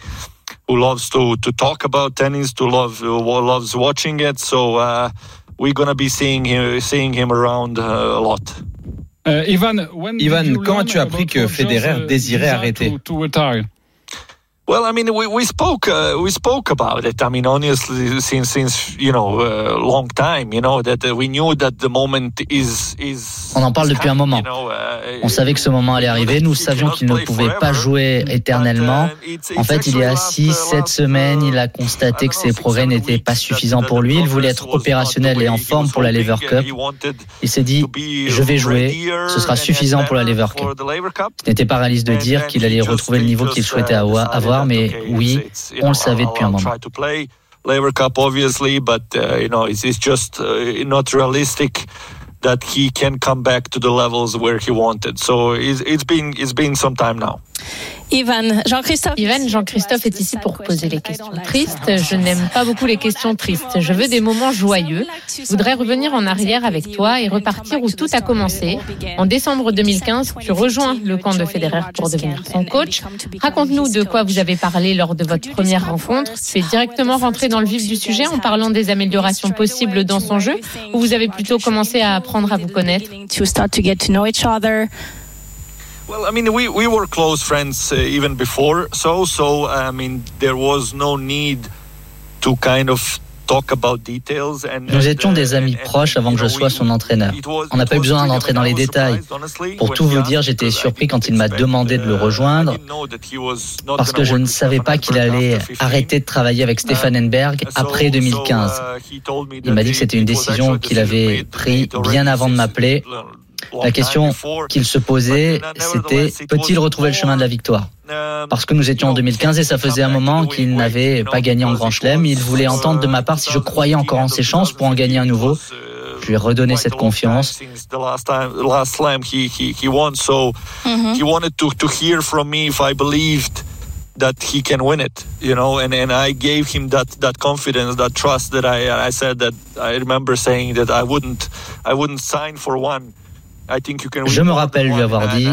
Speaker 19: who loves to to talk about tennis, to love who loves watching it. So uh, we're gonna be seeing him seeing him around uh, a lot.
Speaker 2: Uh, Ivan,
Speaker 18: Ivan, quand as-tu appris que Federer désirait arrêter
Speaker 19: Well, I mean, we, we spoke uh, we spoke about it. I mean, honestly, since since you know a uh, long time, you know that uh, we knew that the moment is is
Speaker 15: On en parle depuis un moment. On savait que ce moment allait arriver. Nous savions qu'il ne pouvait pas jouer éternellement. En fait, il y a 6-7 semaines, il a constaté que ses progrès n'étaient pas suffisants pour lui. Il voulait être opérationnel et en forme pour la Lever Cup. Il s'est dit, je vais jouer, ce sera suffisant pour la Lever Cup. Ce n'était pas réaliste de dire qu'il allait retrouver le niveau qu'il souhaitait avoir, mais oui, on le savait depuis un moment.
Speaker 19: Lever Cup, obviously, but uh, you know, it's, it's just uh, not realistic that he can come back to the levels where he wanted. So it's, it's been it's been some time now.
Speaker 1: Ivan, Jean-Christophe.
Speaker 17: Ivan, Jean-Christophe est ici pour poser les questions tristes. Je n'aime pas beaucoup les questions tristes. Je veux des moments joyeux. Je voudrais revenir en arrière avec toi et repartir où tout a commencé. En décembre 2015, tu rejoins le camp de Federer pour devenir son coach. Raconte-nous de quoi vous avez parlé lors de votre première rencontre. Tu es directement rentré dans le vif du sujet en parlant des améliorations possibles dans son jeu ou vous avez plutôt commencé à apprendre à vous connaître?
Speaker 19: Well, I mean, we, we were close friends uh, even before, so so I mean, there was no need to kind of
Speaker 15: Nous étions des amis proches avant que je sois son entraîneur. On n'a pas eu besoin d'entrer dans les détails. Pour tout vous dire, j'étais surpris quand il m'a demandé de le rejoindre parce que je ne savais pas qu'il allait arrêter de travailler avec Stefan Enberg après 2015. Il m'a dit que c'était une décision qu'il avait prise bien avant de m'appeler la question qu'il se posait, c'était peut-il retrouver le chemin de la victoire? Parce que nous étions en 2015 et ça faisait un moment qu'il n'avait pas gagné en Grand Chelem. Il voulait entendre de ma part si je croyais encore en ses chances pour en gagner un nouveau. Je lui ai redonné cette confiance.
Speaker 19: that he can win it, and, I gave him that, confidence, that trust that I, said that I remember saying that I wouldn't sign for one.
Speaker 15: Je me rappelle lui avoir dit,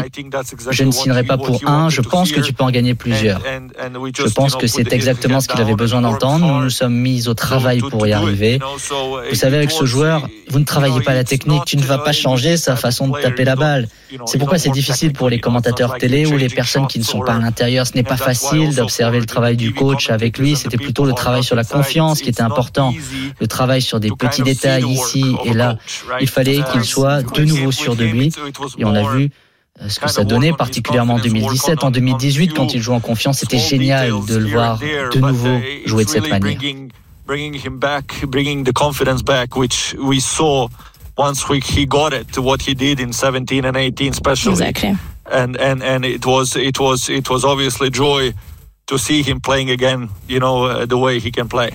Speaker 15: je ne signerai pas pour un, je pense que tu peux en gagner plusieurs. Je pense que c'est exactement ce qu'il avait besoin d'entendre. Nous nous sommes mis au travail pour y arriver. Vous savez, avec ce joueur, vous ne travaillez pas la technique, tu ne vas pas changer sa façon de taper la balle. C'est pourquoi c'est difficile pour les commentateurs télé ou les personnes qui ne sont pas à l'intérieur. Ce n'est pas facile d'observer le travail du coach avec lui. C'était plutôt le travail sur la confiance qui était important. Le travail sur des petits détails ici et là. Il fallait qu'il soit de nouveau sûr de lui. Et on a vu euh, ce que ça donnait, particulièrement en 2017. En 2018, quand il joue en confiance, c'était génial de le voir de nouveau jouer de cette manière.
Speaker 19: Bringing him back, bringing the confidence back, which we saw once he got it, what he did in 17 and 18 especially.
Speaker 1: Exactly.
Speaker 19: And, and, and it was, it was, it was obviously joy to see him playing again, you know, uh, the way he can play.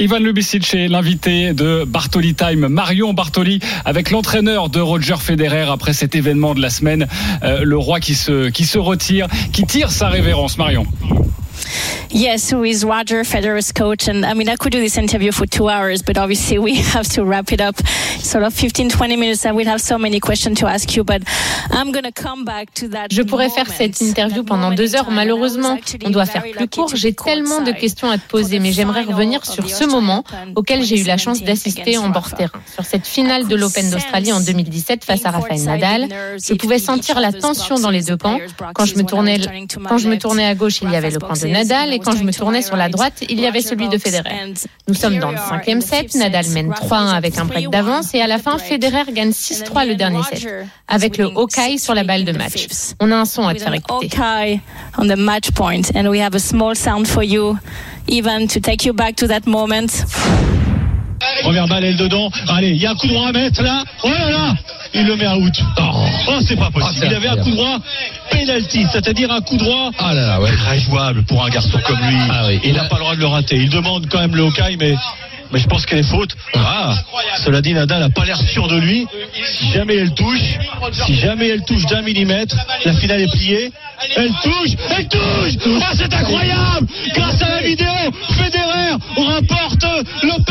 Speaker 2: Ivan Lubicic est l'invité de Bartoli Time, Marion Bartoli, avec l'entraîneur de Roger Federer après cet événement de la semaine, euh, le roi qui se, qui se retire, qui tire sa révérence. Marion.
Speaker 1: Yes, who is Roger Federer's coach. And I mean, I could do this interview for two hours, but obviously we have to wrap it up. Sort of 15, 20 minutes. I will have so many questions to ask you, but I'm going to come back to that.
Speaker 17: Je pourrais faire cette interview pendant deux heures. Malheureusement, on doit faire plus court. J'ai tellement de questions à te poser, mais j'aimerais revenir sur ce moment auquel j'ai eu la chance d'assister en bord terrain. Sur cette finale de l'Open d'Australie en 2017 face à Rafael Nadal, je pouvais sentir la tension dans les deux camps. Quand je me tournais, quand je me tournais à gauche, il y avait le camp de Nadal et quand je me tournais sur la droite, il y avait celui de Federer. Nous sommes dans le cinquième set, Nadal mène 3-1 avec un break d'avance et à la fin, Federer gagne 6-3 le dernier set avec le Hawkeye sur la balle de match. On a un son à te faire écouter.
Speaker 1: on the match point and we have a small sound for you, Ivan, to take you back to that moment.
Speaker 7: Première balle, elle dedans. Allez, il y a un coup droit à mettre là. Oh là là Il le met à out. Oh, c'est pas possible. il avait un coup droit penalty, c'est-à-dire un coup droit
Speaker 20: ah là là, ouais.
Speaker 7: très jouable pour un garçon comme lui.
Speaker 20: Ah oui.
Speaker 7: Il n'a pas le droit de le rater. Il demande quand même le Hawkeye, mais mais je pense qu'elle est faute. Ah, cela dit, Nadal n'a pas l'air sûr de lui. Si jamais elle touche, si jamais elle touche d'un millimètre, la finale est pliée. Elle touche, elle touche Ah, c'est incroyable Grâce à la vidéo, Federer remporte l'Open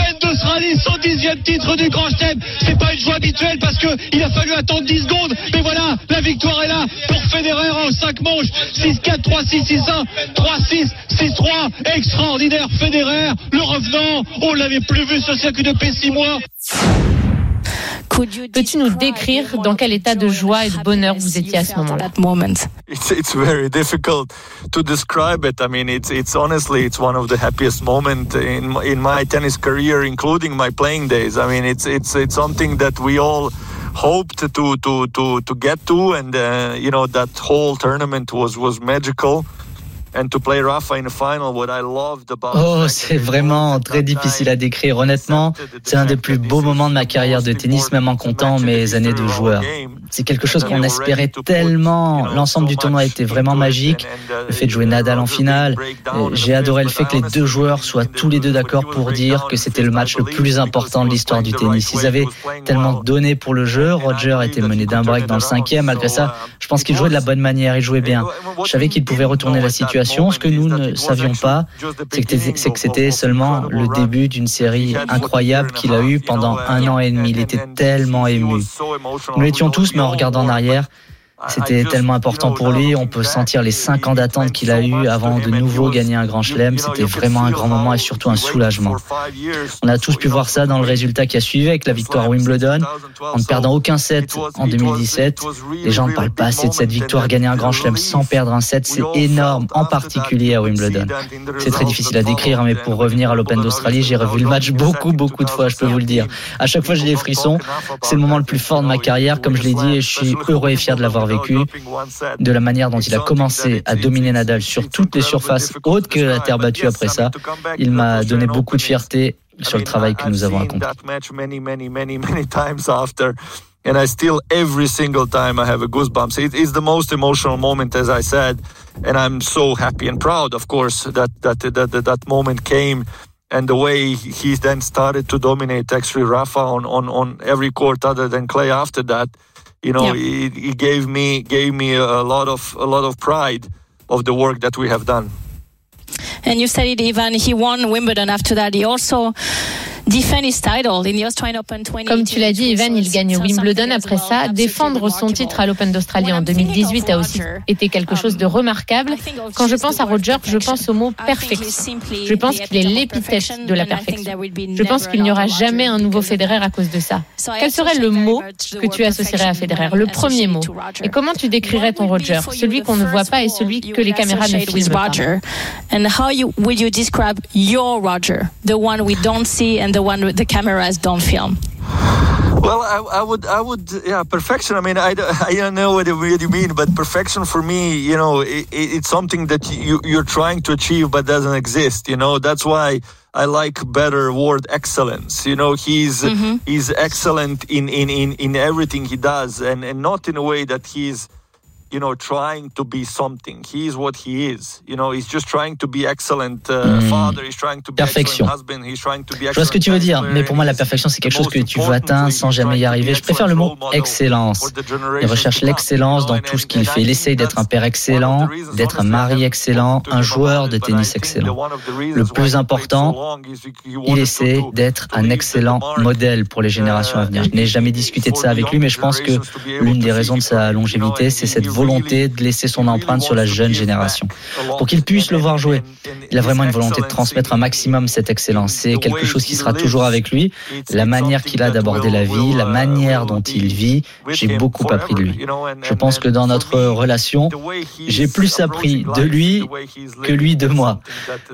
Speaker 7: d'Australie, son dixième titre du Grand Chelem. C'est pas une joie habituelle parce que il a fallu attendre 10 secondes. Mais voilà, la victoire est là pour Federer en 5 manches. 6-4, 3-6, 6-1, 3-6, 6-3. Extraordinaire Federer, le revenant. On l'avait plus vu ce circuit de six mois.
Speaker 17: Peux-tu nous décrire dans quel état de joie et de bonheur vous étiez à ce moment-là?
Speaker 19: It's, it's very difficult to describe it. I mean, it's it's honestly it's one of the happiest moments in in my tennis career, including my playing days. I mean, it's it's it's something that we all hoped to to to to get to, and uh, you know that whole tournament was was magical.
Speaker 15: Oh, c'est vraiment très difficile à décrire. Honnêtement, c'est un des plus beaux moments de ma carrière de tennis, même en comptant mes années de joueur. C'est quelque chose qu'on espérait tellement. L'ensemble du tournoi était vraiment magique. Le fait de jouer Nadal en finale. J'ai adoré le fait que les deux joueurs soient tous les deux d'accord pour dire que c'était le match le plus important de l'histoire du tennis. Ils avaient tellement donné pour le jeu. Roger était mené d'un break dans le cinquième. Malgré ça, je pense qu'il jouait de la bonne manière. Il jouait bien. Je savais qu'il pouvait retourner la situation ce que nous ne savions pas, c'est que c'était seulement le début d'une série incroyable qu'il a eue pendant un an et demi. Il était tellement ému. Nous l'étions tous, mais en regardant en arrière, c'était tellement important pour lui. On peut sentir les cinq ans d'attente qu'il a eu avant de nouveau gagner un grand chelem. C'était vraiment un grand moment et surtout un soulagement. On a tous pu voir ça dans le résultat qui a suivi avec la victoire à Wimbledon. En ne perdant aucun set en 2017. Les gens ne parlent pas assez de cette victoire. Gagner un grand chelem sans perdre un set, c'est énorme, en particulier à Wimbledon. C'est très difficile à décrire, mais pour revenir à l'Open d'Australie, j'ai revu le match beaucoup, beaucoup de fois, je peux vous le dire. À chaque fois, j'ai des frissons. C'est le moment le plus fort de ma carrière, comme je l'ai dit, et je suis heureux et fier de l'avoir vécu, de la manière dont il a commencé à dominer Nadal sur toutes les surfaces autres que la terre battue après ça. Il m'a donné beaucoup de fierté sur le travail que nous avons accompli.
Speaker 19: and I still every single time I have a goosebumps. It is the most emotional moment, as I said, and I'm so happy and proud, of course, that that that that, that moment came. And the way he then started to dominate actually Rafa on, on, on every court other than clay after that, you know, yeah. he, he gave me gave me a lot of a lot of pride of the work that we have done.
Speaker 1: And you said it, Ivan. He won Wimbledon after that. He also
Speaker 17: Comme tu l'as dit, Ivan, il gagne Wimbledon après ça. Défendre son titre à l'Open d'Australie en 2018 a aussi été quelque chose de remarquable. Quand je pense à Roger, je pense au mot perfection. Je pense qu'il est l'épithète de la perfection. Je pense qu'il n'y aura jamais un nouveau Federer à cause de ça. Quel serait le mot que tu associerais à Federer? Le premier mot. Et comment tu décrirais ton Roger? Celui qu'on ne voit pas et celui que les caméras ne filment pas.
Speaker 1: And how will you describe your Roger, the one we don't see and the one the cameras don't film?
Speaker 19: Well, I, I, would, I would, yeah, perfection. I mean, I, I don't know what you mean, but perfection for me, you know, it, it's something that you, you're trying to achieve but doesn't exist. You know, that's why I like better word excellence. You know, he's mm-hmm. he's excellent in, in, in, in everything he does, and, and not in a way that he's you know, trying to be something. He is what he is. You know, he's just trying to be excellent uh, mm. father. He's trying to be
Speaker 15: perfection.
Speaker 19: excellent husband. He's trying to be
Speaker 15: Je vois ce que tu veux dire, mais pour moi, la perfection, c'est quelque chose que tu veux atteindre sans jamais y arriver. Je préfère le mot excellence. Il recherche l'excellence dans tout ce qu'il fait. Il essaye d'être un père excellent, d'être un mari excellent, un joueur de tennis excellent. Le plus important, il essaie d'être un excellent modèle pour les générations à venir. Je n'ai jamais discuté de ça avec lui, mais je pense que l'une des raisons de sa longévité, c'est cette volonté de laisser son empreinte sur la jeune génération, pour qu'ils puissent le voir jouer. Il a vraiment une volonté de transmettre un maximum cette excellence. C'est quelque chose qui sera toujours avec lui. La manière qu'il a d'aborder la vie, la manière dont il vit, j'ai beaucoup appris de lui. Je pense que dans notre relation, j'ai plus appris de lui que lui de moi.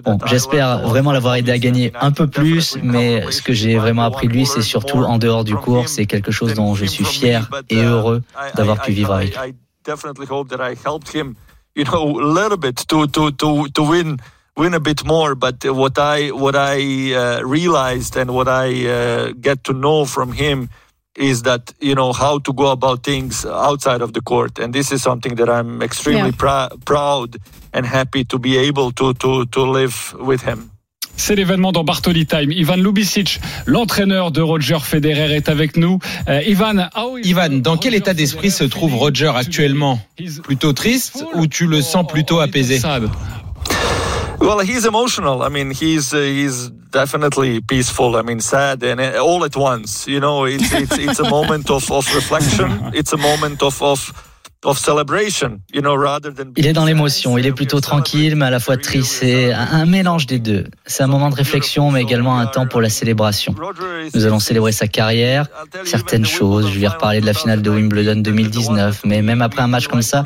Speaker 15: Bon, j'espère vraiment l'avoir aidé à gagner un peu plus, mais ce que j'ai vraiment appris de lui, c'est surtout en dehors du cours, c'est quelque chose dont je suis fier et heureux d'avoir pu vivre avec lui.
Speaker 19: Definitely hope that I helped him, you know, a little bit to to to to win win a bit more. But what I what I uh, realized and what I uh, get to know from him is that you know how to go about things outside of the court, and this is something that I'm extremely yeah. pr- proud and happy to be able to to to live with him.
Speaker 2: C'est l'événement dans Bartoli Time. Ivan Lubicic, l'entraîneur de Roger Federer, est avec nous. Euh, Ivan,
Speaker 18: Ivan, dans quel état d'esprit se trouve Roger actuellement? Plutôt triste ou tu le sens plutôt apaisé?
Speaker 19: Well, he's emotional. I mean, he's uh, he's definitely peaceful. I mean, sad and uh, all at once. You know, it's it's it's a moment of, of reflection. It's a moment of of
Speaker 15: Il est dans l'émotion, il est plutôt tranquille, mais à la fois triste. C'est un mélange des deux. C'est un moment de réflexion, mais également un temps pour la célébration. Nous allons célébrer sa carrière, certaines choses. Je lui ai reparlé de la finale de Wimbledon 2019, mais même après un match comme ça,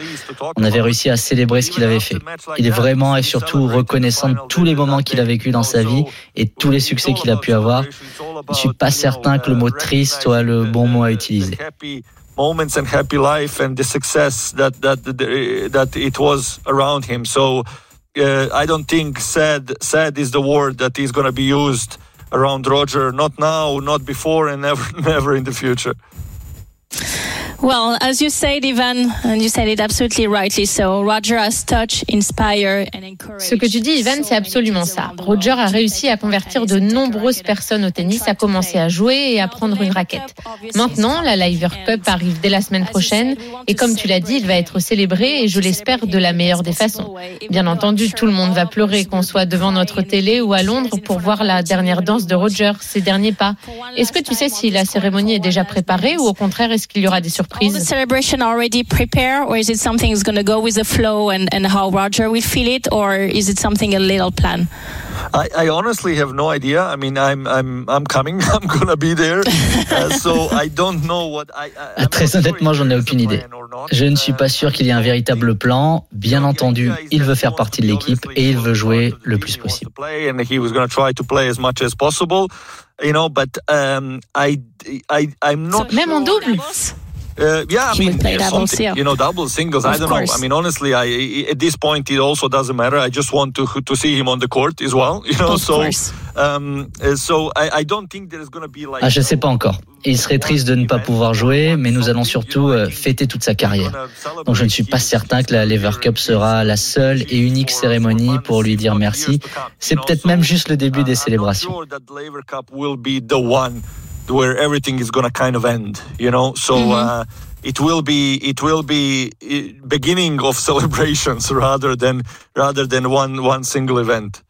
Speaker 15: on avait réussi à célébrer ce qu'il avait fait. Il est vraiment et surtout reconnaissant de tous les moments qu'il a vécu dans sa vie et tous les succès qu'il a pu avoir. Je ne suis pas certain que le mot triste soit le bon mot à utiliser.
Speaker 19: Moments and happy life and the success that that that it was around him. So uh, I don't think sad sad is the word that is going to be used around Roger. Not now, not before, and never never in the future.
Speaker 1: Well, as you said, Ivan, and you said it absolutely rightly so, Roger has touched, inspired and encouraged.
Speaker 17: Ce que tu dis, Ivan, c'est absolument ça. Roger a réussi à convertir de nombreuses personnes au tennis, à commencer à jouer et à prendre une raquette. Maintenant, la Liver Cup arrive dès la semaine prochaine et comme tu l'as dit, il va être célébré et je l'espère de la meilleure des façons. Bien entendu, tout le monde va pleurer, qu'on soit devant notre télé ou à Londres pour voir la dernière danse de Roger, ses derniers pas. Est-ce que tu sais si la cérémonie est déjà préparée ou au contraire, est-ce qu'il y aura des surprises
Speaker 1: All the celebration already prepared, or is it something that's going to go with the flow and, and how Roger will feel it, or is it something a little plan?
Speaker 19: I, I honestly have no idea. I mean, I'm I'm I'm coming. I'm gonna be there. Uh, so I don't know what I. I
Speaker 15: Très honnêtement, j'en ai aucune idée. Je ne suis pas sûr qu'il y ait un véritable plan. Bien entendu, il veut faire partie de l'équipe et il veut jouer le plus possible.
Speaker 19: play, and he was gonna try to play as much as possible. You know, but um, I I I'm not.
Speaker 17: Même en double.
Speaker 19: Uh, yeah, I mean, yeah,
Speaker 1: doubles, yeah.
Speaker 19: you know, doubles, singles. I
Speaker 1: Of
Speaker 19: don't
Speaker 1: course.
Speaker 19: know. I mean, honestly, I at this point it also doesn't matter. I just want to to see him on the court as well. You know,
Speaker 1: Of
Speaker 19: so um, uh, so I, I don't think there's going to be like.
Speaker 15: Ah, je sais pas encore. Il serait triste de ne pas pouvoir jouer, mais nous allons surtout euh, fêter toute sa carrière. Donc je ne suis pas certain que la Lever Cup sera la seule et unique cérémonie pour lui dire merci. C'est peut-être même juste le début des célébrations.
Speaker 19: Where everything is going to kind of end, you know? So
Speaker 1: Mm-hmm.
Speaker 19: uh, it will be it will be uh, beginning of celebrations rather than rather than one one single event.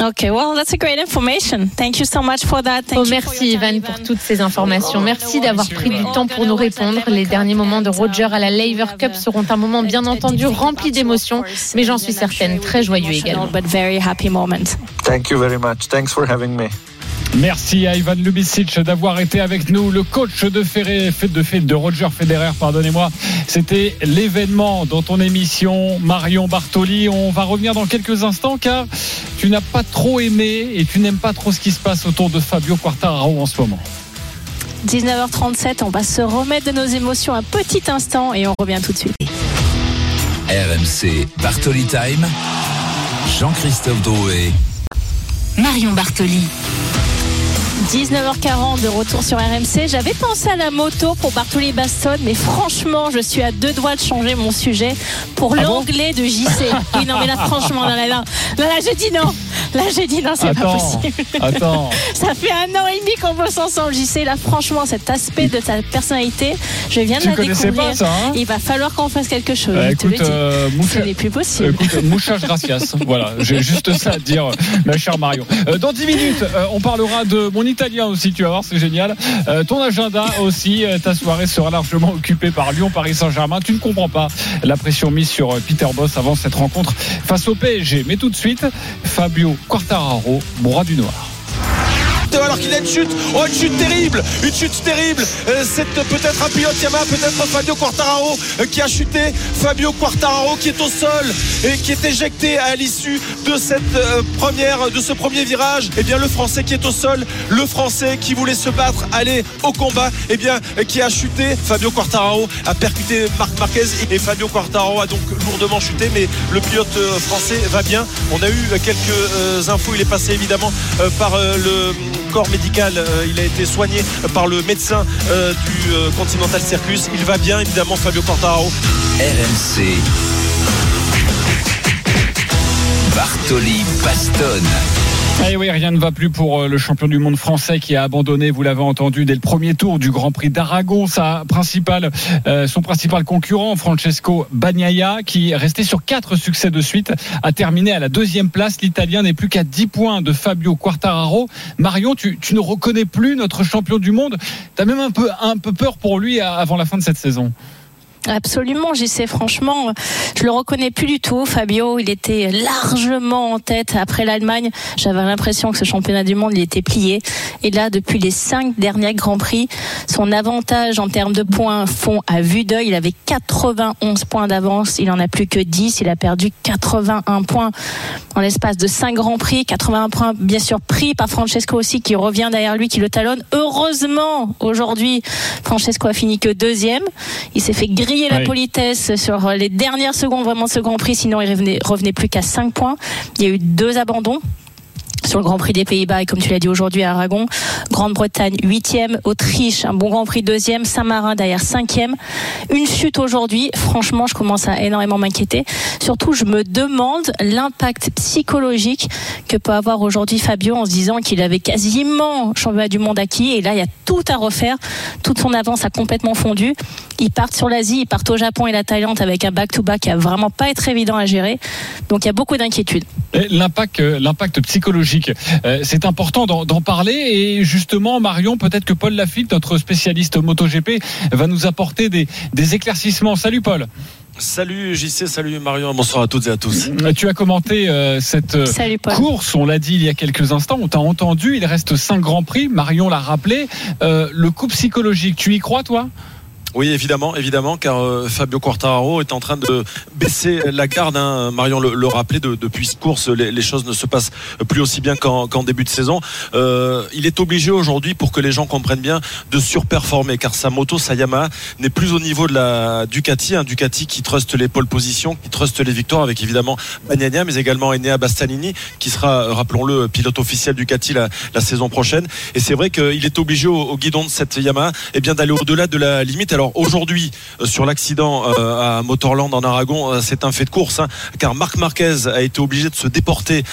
Speaker 1: Okay, well, that's a great information. Thank you so much for that. Thank
Speaker 17: Oh, merci Ivan pour toutes ces informations. Merci d'avoir pris du temps pour nous répondre. Les derniers moments de Roger à la Laver Cup seront un moment bien entendu rempli d'émotions, mais j'en suis certaine très joyeux également.
Speaker 1: But very happy moment.
Speaker 19: Thank you very much. Thanks for having me.
Speaker 2: Merci à Ivan Lubicic d'avoir été avec nous, le coach de Ferré, de, fait de Roger Federer, pardonnez-moi. C'était l'événement dans ton émission Marion Bartoli. On va revenir dans quelques instants car tu n'as pas trop aimé et tu n'aimes pas trop ce qui se passe autour de Fabio Quartararo en ce moment.
Speaker 1: 19h37, on va se remettre de nos émotions un petit instant et on revient tout de suite.
Speaker 9: RMC Bartoli Time. Jean-Christophe Drouet.
Speaker 11: Marion Bartoli.
Speaker 1: 19h40 de retour sur RMC. J'avais pensé à la moto pour Bartoli Baston, mais franchement, je suis à deux doigts de changer mon sujet pour
Speaker 2: Ah bon
Speaker 1: l'anglais de JC. Oui, non, mais là, franchement, là, là, là, là, là, je dis non. Là, je dis non, c'est pas possible.
Speaker 2: attends.
Speaker 1: Ça fait un an et demi qu'on bosse ensemble, JC. Là, franchement, cet aspect de ta personnalité, je viens de
Speaker 2: Tu
Speaker 1: la découvrir.
Speaker 2: pas ça, hein
Speaker 1: Il va falloir qu'on fasse quelque chose.
Speaker 2: Euh, écoute, euh,
Speaker 1: Ce
Speaker 2: Moucha-
Speaker 1: n'est plus possible.
Speaker 2: Écoute, mouchage gracias. voilà, j'ai juste ça à dire, ma chère Marion. Euh, dans 10 minutes, euh, on parlera de mon italien aussi, tu vas voir, c'est génial. Euh, ton agenda aussi, euh, ta soirée sera largement occupée par Lyon, Paris Saint-Germain. Tu ne comprends pas la pression mise sur euh, Peter Boss avant cette rencontre face au PSG. Mais tout de suite, Fabio Quartararo, bras du noir.
Speaker 20: Alors qu'il a une chute, oh une chute terrible, une chute terrible. Euh, c'est peut-être un pilote Yamaha, peut-être Fabio Quartararo euh, qui a chuté. Fabio Quartararo qui est au sol et qui est éjecté à l'issue de euh, ce premier virage. Et bien le Français qui est au sol, le Français qui voulait se battre, aller au combat, et bien euh, qui a chuté. Fabio Quartararo a percuté Marc Marquez et Fabio Quartararo a donc lourdement chuté, mais le pilote français va bien. On a eu quelques infos. Il est passé évidemment par le médical. Euh, il a été soigné par le médecin euh, du euh, Continental Circus. Il va bien, évidemment, Fabio Quartararo.
Speaker 9: RMC. Bartoli Bastonne.
Speaker 2: Et oui, rien ne va plus pour euh, le champion du monde français qui a abandonné, vous l'avez entendu, dès le premier tour du Grand Prix d'Aragon, sa principale, euh, son principal concurrent, Francesco Bagnaia, qui est resté sur quatre succès de suite, a terminé à la deuxième place. L'Italien n'est plus qu'à 10 points de Fabio Quartararo. Marion, tu, tu ne reconnais plus notre champion du monde. Tu as même un peu, un peu peur pour lui à- avant la fin de cette saison.
Speaker 1: Absolument, j'y sais franchement, je le reconnais plus du tout. Fabio, il était largement en tête après l'Allemagne. J'avais l'impression que ce championnat du monde, il était plié. Et là, depuis les cinq derniers Grands Prix, son avantage en termes de points fond à vue d'œil. Il avait 91 points d'avance, il en a plus que 10. Il a perdu 81 points en l'espace de cinq Grands Prix. 81 points, bien sûr, pris par Francesco aussi, qui revient derrière lui, qui le talonne. Heureusement, aujourd'hui, Francesco a fini que deuxième. Il s'est fait griller la
Speaker 2: Oui.
Speaker 1: politesse sur les dernières secondes vraiment de ce Grand Prix, sinon il revenait, revenait plus qu'à 5 points. Il y a eu deux abandons sur le Grand Prix des Pays-Bas et comme tu l'as dit aujourd'hui à Aragon, Grande-Bretagne 8e, Autriche un bon Grand Prix 2e, Saint-Marin derrière 5e. Une chute aujourd'hui, franchement je commence à énormément m'inquiéter. Surtout je me demande l'impact psychologique que peut avoir aujourd'hui Fabio en se disant qu'il avait quasiment championnat du monde acquis et là il y a tout à refaire, toute son avance a complètement fondu. Ils partent sur l'Asie, ils partent au Japon et la Thaïlande avec un back-to-back qui a vraiment pas être évident à gérer. Donc il y a beaucoup d'inquiétudes.
Speaker 2: Et L'impact, euh, euh, c'est important d'en parler. Et justement, Marion, peut-être que Paul Lafitte, notre spécialiste MotoGP, va nous apporter des, des éclaircissements. Salut Paul.
Speaker 20: Salut JC, salut Marion, bonsoir à toutes et à tous.
Speaker 2: Euh, Tu as commenté euh, cette
Speaker 1: Salut,
Speaker 2: course, on l'a dit il y a quelques instants, on t'a entendu, il reste cinq grands prix, Marion l'a rappelé. Euh, le coup psychologique, tu y crois toi?
Speaker 20: Oui, évidemment, évidemment, car euh, Fabio Quartararo est en train de baisser la garde. hein. Marion le, le rappelait, de- depuis cette course, les, les choses ne se passent plus aussi bien qu'en début de saison. Euh, il est obligé aujourd'hui, pour que les gens comprennent bien, de surperformer, car sa moto, sa Yamaha, n'est plus au niveau de la Ducati, un Ducati qui truste les pole positions, qui truste les victoires, avec évidemment Bagnaia, mais également Enea Bastianini, qui sera, rappelons-le, pilote officiel Ducati la, la saison prochaine. Et c'est vrai qu'il est obligé au, au guidon de cette Yamaha, eh bien d'aller au-delà de la limite. Aujourd'hui, euh, sur l'accident euh, à Motorland en Aragon, euh, c'est un fait de course, hein, car Marc Marquez a été obligé de se déporter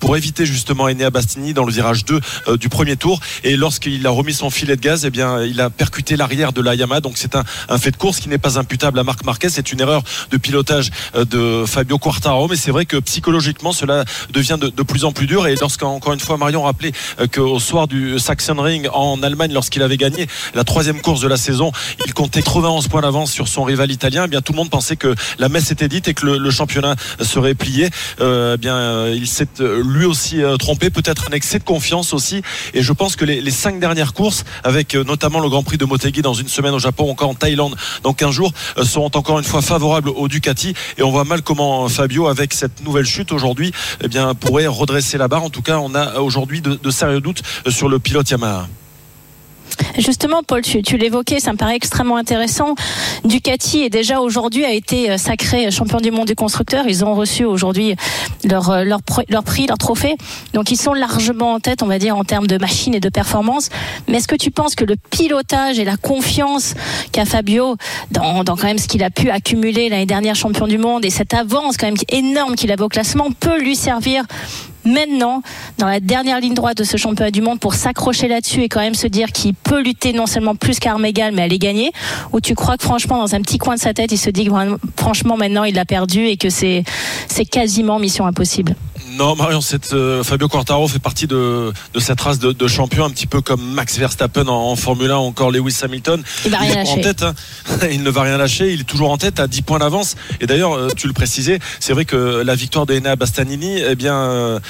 Speaker 20: pour éviter justement Enea Bastini dans le virage 2 euh, du premier tour. Et lorsqu'il a remis son filet de gaz, eh bien il a percuté l'arrière de la Yamaha. Donc c'est un, fait de course qui n'est pas imputable à Marc Marquez. C'est une erreur de pilotage de Fabio Quartararo. Mais c'est vrai que psychologiquement, cela devient de, de plus en plus dur. Et lorsqu'encore une fois, Marion rappelait qu'au soir du Sachsenring en Allemagne, lorsqu'il avait gagné la troisième course de la saison, il comptait 91 points d'avance sur son rival italien. Eh bien, tout le monde pensait que la messe était dite et que le, championnat serait plié. Euh, eh bien, euh, il s'est euh, lui aussi trompé, peut-être un excès de confiance aussi. Et je pense que les, cinq dernières courses, avec notamment le Grand Prix de Motegi dans une semaine au Japon, encore en Thaïlande dans 15 jours, seront encore une fois favorables au Ducati. Et on voit mal comment Fabio, avec cette nouvelle chute aujourd'hui, eh bien, pourrait redresser la barre. En tout cas, on a aujourd'hui de, sérieux doutes sur le pilote Yamaha.
Speaker 1: Justement, Paul, tu, l'évoquais, ça me paraît extrêmement intéressant. Ducati est déjà aujourd'hui a été euh, sacré champion du monde du constructeur. Ils ont reçu aujourd'hui leur, euh, leur, leur prix, leur trophée. Donc ils sont largement en tête, on va dire, en termes de machine et de performance. Mais est-ce que tu penses que le pilotage et la confiance qu'a Fabio dans, dans quand même ce qu'il a pu accumuler l'année dernière champion du monde et cette avance quand même énorme qu'il avait au classement peut lui servir maintenant dans la dernière ligne droite de ce championnat du monde pour s'accrocher là-dessus et quand même se dire qu'il peut lutter non seulement plus qu'Armégal mais aller gagner ou tu crois que franchement dans un petit coin de sa tête il se dit que franchement maintenant il l'a perdu et que c'est c'est quasiment mission impossible?
Speaker 20: Non, Marion, cette, euh, Fabio Quartaro fait partie de, de cette race de, de champions, un petit peu comme Max Verstappen en, en Formule 1 ou encore Lewis Hamilton.
Speaker 1: Il va rien
Speaker 20: est en
Speaker 1: lâcher.
Speaker 20: tête, hein. il ne va rien lâcher, il est toujours en tête à 10 points d'avance. Et d'ailleurs, euh, tu le précisais, c'est vrai que la victoire d'Enea Bastanini, eh bien, euh,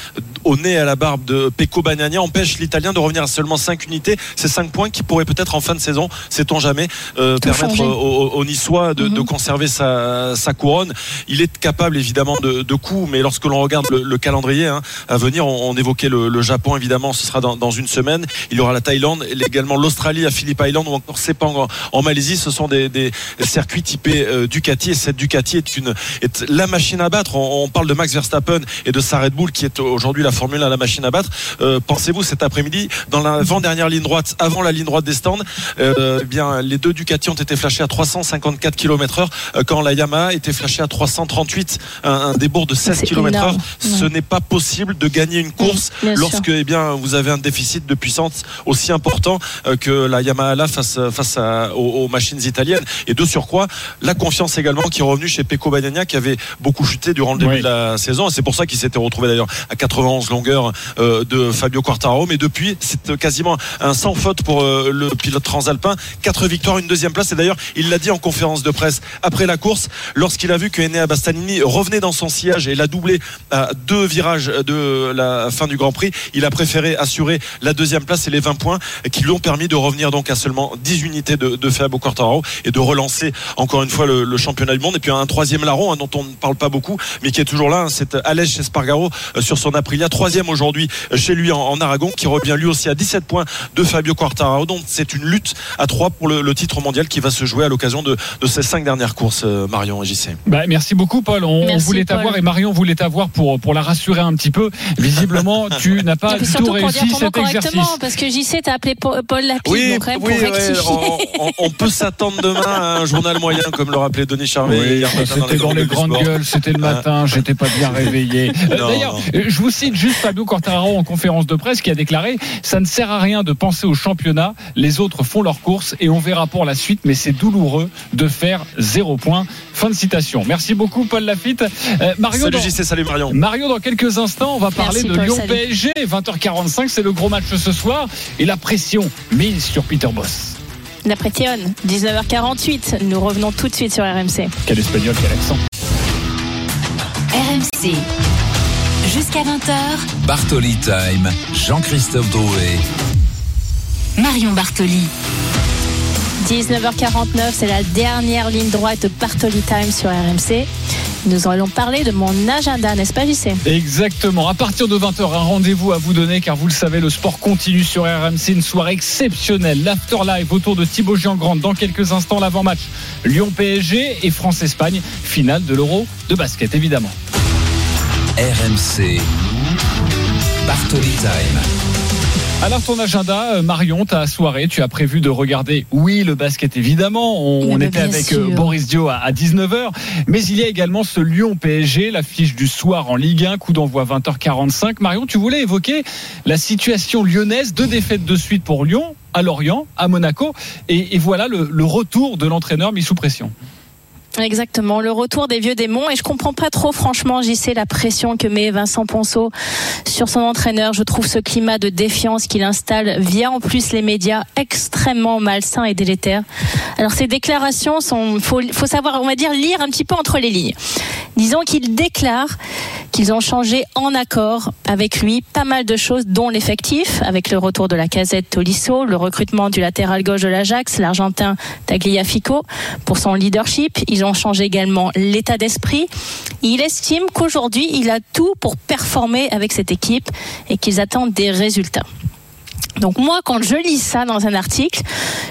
Speaker 20: au nez à la barbe de Pecco Bagnaia, empêche l'Italien de revenir à seulement 5 unités. C'est 5 points qui pourraient peut-être en fin de saison, sait-on jamais, euh, permettre aux, aux- Niçois de, de conserver sa, sa couronne. Il est capable évidemment de, de coups, mais lorsque l'on regarde le, le calendrier hein, à venir, on, on évoquait le, le Japon évidemment, ce sera dans, dans une semaine. Il y aura la Thaïlande, également l'Australie à Phillip Island ou encore Sepang en, en Malaisie. Ce sont des, des circuits typés euh, Ducati et cette Ducati est une est la machine à battre. On, on parle de Max Verstappen et de sa Red Bull qui est aujourd'hui la Formule 1 la machine à battre. Euh, Pensez-vous cet après-midi dans l'avant-dernière ligne droite, avant la ligne droite des stands, euh, eh bien les deux Ducati ont été flashés à 354 km/h euh, quand la Yamaha était flashée à 338, un, un débours de 16
Speaker 1: C'est
Speaker 20: km/h.
Speaker 1: énorme.
Speaker 20: Ce n'est pas possible de gagner une course lorsque eh bien vous avez un déficit de puissance aussi important euh, que la Yamaha là face face à- aux, aux machines italiennes et de surcroît la confiance également qui est revenue chez Pecco Bagnaia qui avait beaucoup chuté durant le début
Speaker 2: Oui.
Speaker 20: de la saison et c'est pour ça qu'il s'était retrouvé d'ailleurs à 91 longueurs euh, de Fabio Quartararo. Mais depuis, c'est quasiment un sans faute pour euh, le pilote transalpin. Quatre victoires, une deuxième place. Et d'ailleurs, il l'a dit en conférence de presse après la course, lorsqu'il a vu que Enea Bastanini revenait dans son sillage et l'a doublé à deux virages de la fin du Grand Prix, il a préféré assurer la deuxième place et les 20 points qui lui ont permis de revenir donc à seulement 10 unités de, Fabio Quartararo et de relancer encore une fois le, le championnat du monde. Et puis un troisième larron hein, dont on ne parle pas beaucoup, mais qui est toujours là, hein, c'est Alej Espargaro euh, sur son Aprilia, troisième aujourd'hui chez lui en, en, Aragon, qui revient lui aussi à 17 points de Fabio Quartararo. Donc c'est une lutte à trois pour le, le, titre mondial qui va se jouer à l'occasion de, de, ces cinq dernières courses, euh, Marion et JC.
Speaker 2: Bah, merci beaucoup Paul. On,
Speaker 1: Merci,
Speaker 2: voulait t'avoir et Marion voulait t'avoir pour, pour la rassurer un petit peu. Visiblement, tu n'as pas du tout
Speaker 1: pour dire
Speaker 2: réussi cet exercice.
Speaker 1: correctement, parce que JC t'a appelé Paul Lapide,
Speaker 20: Oui,
Speaker 1: donc quand même
Speaker 20: oui,
Speaker 1: pour
Speaker 20: ouais,
Speaker 1: rectifier.
Speaker 20: on, on- on peut s'attendre demain à un journal moyen, comme le rappelait Denis Charvet.
Speaker 2: Oui, c'était dans les
Speaker 20: du
Speaker 2: grandes gueules, c'était le matin, j'étais pas bien réveillé. D'ailleurs, je vous cite juste Fabio Quartararo en conférence de presse qui a déclaré ça ne sert à rien de penser au championnat, les autres font leur course et on verra pour la suite, mais c'est douloureux de faire zéro point. Fin de citation. Merci beaucoup Paul Lafitte. Euh, Mario,
Speaker 20: Salut
Speaker 2: dans-
Speaker 20: JC, salut Marion.
Speaker 2: Mario, dans quelques instants, on va parler
Speaker 1: Merci,
Speaker 2: de
Speaker 1: Paul,
Speaker 2: Lyon
Speaker 1: salut.
Speaker 2: PSG. 20h45, c'est le gros match ce soir. Et la pression mise sur Peter Boss.
Speaker 1: D'après Théon, 19h48, nous revenons tout de suite sur RMC.
Speaker 2: Quel espagnol, quel accent.
Speaker 11: RMC. Jusqu'à 20h,
Speaker 9: Bartoli Time, Jean-Christophe Drouet.
Speaker 11: Marion Bartoli.
Speaker 1: 19h49, c'est la dernière ligne droite de Bartoli Time sur RMC. Nous allons parler de mon agenda, n'est-ce pas, JC
Speaker 2: Exactement. À partir de 20h, un rendez-vous à vous donner, car vous le savez, le sport continue sur RMC. Une soirée exceptionnelle. L'after live autour de Thibaut Giangrande. Dans quelques instants, l'avant-match Lyon-PSG et France-Espagne. Finale de l'Euro de basket, évidemment.
Speaker 9: RMC. Bartoli Time.
Speaker 2: Alors ton agenda, euh, Marion, ta soirée, tu as prévu de regarder, oui, le basket évidemment. On, on
Speaker 1: bien
Speaker 2: était avec euh,
Speaker 1: sûr.
Speaker 2: Boris Dio à, 19h. Mais il y a également ce Lyon-PSG, l'affiche du soir en Ligue 1, coup d'envoi 20h45. Marion, tu voulais évoquer la situation lyonnaise, deux défaites de suite pour Lyon, à Lorient, à Monaco. Et, et voilà le, le retour de l'entraîneur mis sous pression.
Speaker 1: Exactement, le retour des vieux démons. Et je comprends pas trop, franchement, JC, la pression que met Vincent Ponceau sur son entraîneur. Je trouve ce climat de défiance qu'il installe via en plus les médias extrêmement malsain et délétère. Alors ces déclarations sont, faut, faut savoir, on va dire, lire un petit peu entre les lignes. Disons qu'il déclare qu'ils ont changé en accord avec lui pas mal de choses, dont l'effectif, avec le retour de la casette Tolisso, le recrutement du latéral gauche de l'Ajax, l'Argentin Tagliafico, pour son leadership. Ils ont changé également l'état d'esprit. Il estime qu'aujourd'hui, il a tout pour performer avec cette équipe et qu'ils attendent des résultats. Donc moi, quand je lis ça dans un article,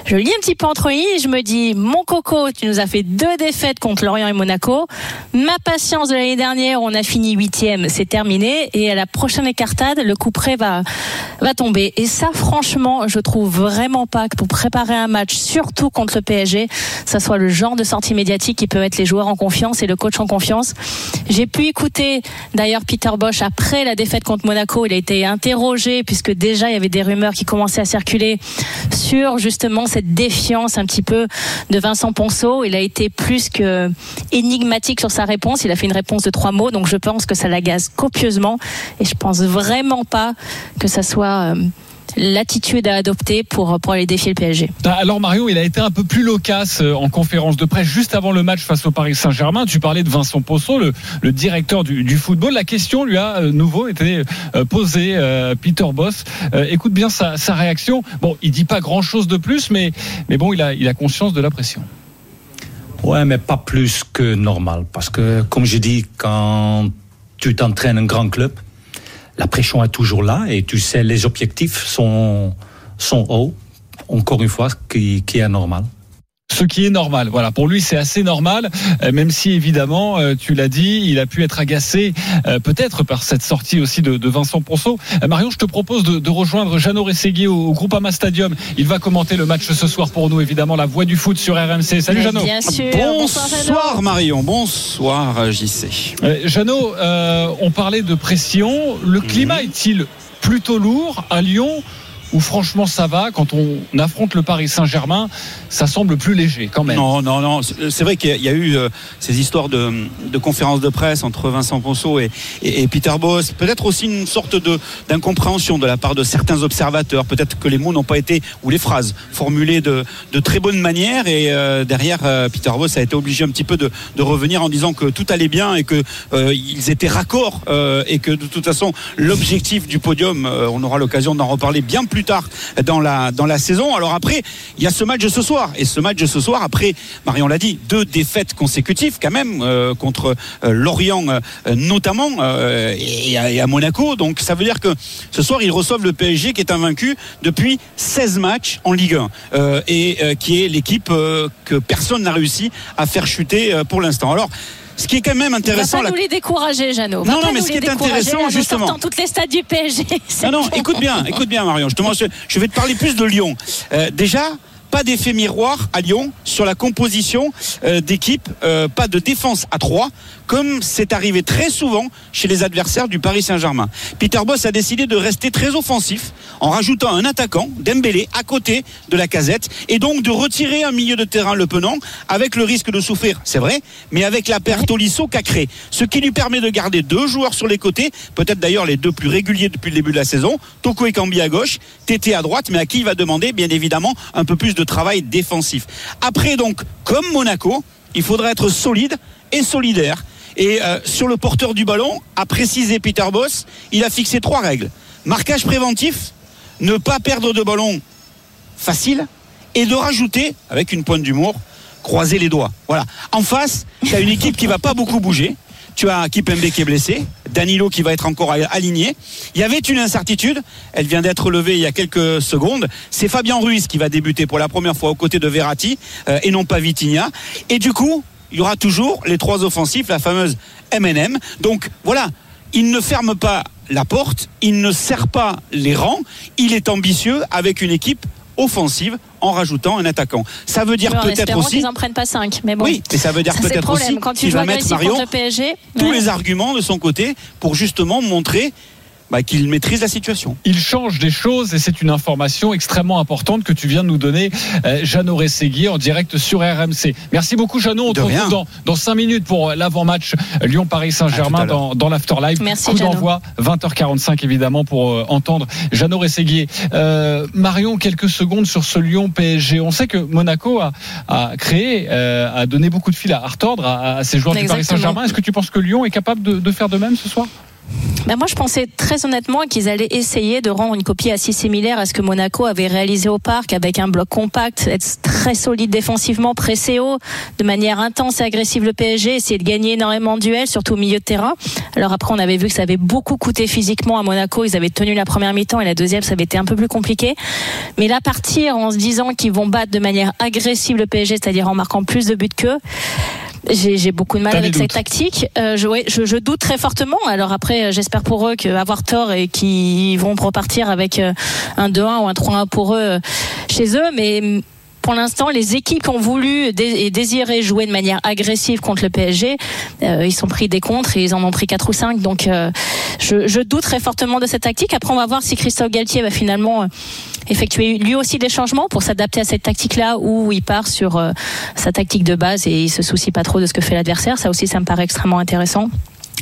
Speaker 1: je lis un petit peu entre lignes je me dis, mon coco, tu nous as fait deux défaites contre Lorient et Monaco. Ma patience de l'année dernière, on a fini huitième, c'est terminé. Et à la prochaine écartade, le coup près va, va tomber. Et ça, franchement, je trouve vraiment pas que pour préparer un match, surtout contre le PSG, ça soit le genre de sortie médiatique qui peut mettre les joueurs en confiance et le coach en confiance. J'ai pu écouter d'ailleurs Peter Bosch après la défaite contre Monaco. Il a été interrogé puisque déjà il y avait des rumeurs qui commençaient à circuler sur justement cette défiance un petit peu de Vincent Ponceau. Il a été plus que énigmatique sur sa réponse. Il a fait une réponse de trois mots, donc je pense que ça l'agace copieusement. Et je pense vraiment pas que ça soit euh, l'attitude à adopter pour, pour aller défier le PSG.
Speaker 2: Ah, Alors Mario, il a été un peu plus loquace euh, en conférence de presse juste avant le match face au Paris Saint-Germain. Tu parlais de Vincent Posso, le, le directeur du, du football. La question lui a euh, nouveau été euh, posée. euh, Peter Boss, Euh, écoute bien sa, sa réaction. Bon, il dit pas grand-chose de plus, mais mais bon, il a il a conscience de la pression.
Speaker 21: Ouais, mais pas plus que normal. Parce que, comme je dis, quand tu t'entraînes un grand club, la pression est toujours là et tu sais, les objectifs sont, sont hauts. Encore une fois, qui, qui est normal.
Speaker 2: Ce qui est normal, voilà. Pour lui, c'est assez normal, euh, même si évidemment, euh, tu l'as dit, il a pu être agacé, euh, peut-être par cette sortie aussi de, de Vincent Ponceau. Euh, Marion, je te propose de, de rejoindre Jeannot Rességuier au, au Groupama Stadium. Il va commenter le match ce soir pour nous, évidemment, la voix du foot sur RMC. Salut
Speaker 1: Mais
Speaker 2: Jeannot.
Speaker 1: bien sûr. Bonsoir.
Speaker 22: Bonsoir Marion, bonsoir JC.
Speaker 2: Euh, Jeannot, euh, on parlait de pression. Le climat est-il plutôt lourd à Lyon ou franchement ça va quand on affronte le Paris Saint-Germain, ça semble plus léger quand même.
Speaker 22: Non, non, non. C'est vrai qu'il y a eu euh, ces histoires de, conférences de presse entre Vincent Ponceau et, et, et Peter Boss. Peut-être aussi une sorte d'incompréhension de, de, la part de certains observateurs. Peut-être que les mots n'ont pas été, ou les phrases, formulées de, de très bonne manière. Et euh, derrière, euh, Peter Boss a été obligé un petit peu de, revenir en disant que tout allait bien et qu'ils euh, étaient raccords et que de toute façon, l'objectif du podium, on aura l'occasion d'en reparler bien plus tard dans la, dans la saison. Alors après, il y a ce match de ce soir. Et ce match de ce soir, après, Marion l'a dit, deux défaites consécutives quand même euh, contre euh, Lorient euh, notamment et à, et, à, Monaco. Donc ça veut dire que ce soir, ils reçoivent le PSG qui est invaincu depuis 16 matchs en Ligue 1 et qui est l'équipe que personne n'a réussi à faire chuter pour l'instant. Alors ce qui est quand même intéressant.
Speaker 1: On va pas nous les décourager, Jeannot.
Speaker 22: Non, non, mais ce qui est intéressant,
Speaker 1: là,
Speaker 22: justement.
Speaker 1: Dans toutes les stades du PSG.
Speaker 22: Non, non, écoute bien, écoute bien, Marion. Je, je vais te parler plus de Lyon. Euh, déjà, pas d'effet miroir à Lyon sur la composition euh, d'équipe, euh, pas de défense à 3 comme c'est arrivé très souvent chez les adversaires du Paris Saint-Germain. Peter Boss a décidé de rester très offensif en rajoutant un attaquant, Dembélé, à côté de la casette et donc de retirer un milieu de terrain le penant avec le risque de souffrir, c'est vrai, mais avec la perte Olisso Cacré, ce qui lui permet de garder deux joueurs sur les côtés, peut-être d'ailleurs les deux plus réguliers depuis le début de la saison, Toko et Cambi à gauche, Tété à droite, mais à qui il va demander bien évidemment un peu plus de travail défensif. Après donc, comme Monaco, il faudra être solide et solidaire et euh, sur le porteur du ballon, a précisé Peter Boss, il a fixé trois règles. Marquage préventif, ne pas perdre de ballon facile et de rajouter, avec une pointe d'humour, croiser les doigts. Voilà. En face, tu as une équipe qui va pas beaucoup bouger. Tu as Kipembe qui est blessé, Danilo qui va être encore aligné. Il y avait une incertitude, elle vient d'être levée il y a quelques secondes. C'est Fabien Ruiz qui va débuter pour la première fois aux côtés de Verratti euh, et non pas Vitinha. Et du coup, il y aura toujours les trois offensifs, la fameuse MNM. Donc voilà, il ne ferme pas la porte, il ne serre pas les rangs, il est ambitieux avec une équipe offensive en rajoutant un attaquant. Ça veut dire peut-être aussi.
Speaker 1: qu'ils n'en prennent pas 5, mais bon.
Speaker 22: Oui, et ça veut dire peut-être aussi qu'il va mettre Marion
Speaker 1: PSG,
Speaker 22: tous les arguments de son côté pour justement montrer bah, qu'il maîtrise la situation.
Speaker 2: Il change des choses et c'est une information extrêmement importante que tu viens de nous donner, euh, Jeannot Rességui, en direct sur RMC. Merci beaucoup, Jeannot. On te retrouve dans, dans 5 minutes pour l'avant-match Lyon-Paris-Saint-Germain dans, dans l'Afterlife.
Speaker 1: Merci,
Speaker 2: Coup d'envoi, 20h45 évidemment, pour euh, entendre Jeannot Rességuier. Euh, Marion, quelques secondes sur ce Lyon-PSG. On sait que Monaco a, a créé, euh, a donné beaucoup de fil à retordre à, à ses joueurs
Speaker 1: Exactement.
Speaker 2: du Paris Saint-Germain. Est-ce que tu penses que Lyon est capable de, de faire de même ce soir?
Speaker 1: Ben moi, je pensais très honnêtement qu'ils allaient essayer de rendre une copie assez similaire à ce que Monaco avait réalisé au parc avec un bloc compact, être très solide défensivement, pressé haut, de manière intense et agressive le PSG, essayer de gagner énormément de duels, surtout au milieu de terrain. Alors après, on avait vu que ça avait beaucoup coûté physiquement à Monaco. Ils avaient tenu la première mi-temps et la deuxième, ça avait été un peu plus compliqué. Mais là, partir en se disant qu'ils vont battre de manière agressive le PSG, c'est-à-dire en marquant plus de buts qu'eux, j'ai beaucoup de mal avec cette tactique. Euh, je, ouais, je, je, doute très fortement. Alors après, j'espère pour eux qu'avoir tort et qu'ils vont repartir avec euh, un 2-1 ou un 3-1 pour eux euh, chez eux. Mais pour l'instant, les équipes qui ont voulu et désiré jouer de manière agressive contre le PSG, euh, ils sont pris des contres et ils en ont pris 4 ou 5. Donc euh, je, je, doute très fortement de cette tactique. Après, on va voir si Christophe Galtier va finalement euh, effectuer lui aussi des changements pour s'adapter à cette tactique-là ou il part sur euh, sa tactique de base et il se soucie pas trop de ce que fait l'adversaire. Ça aussi, ça me paraît extrêmement intéressant.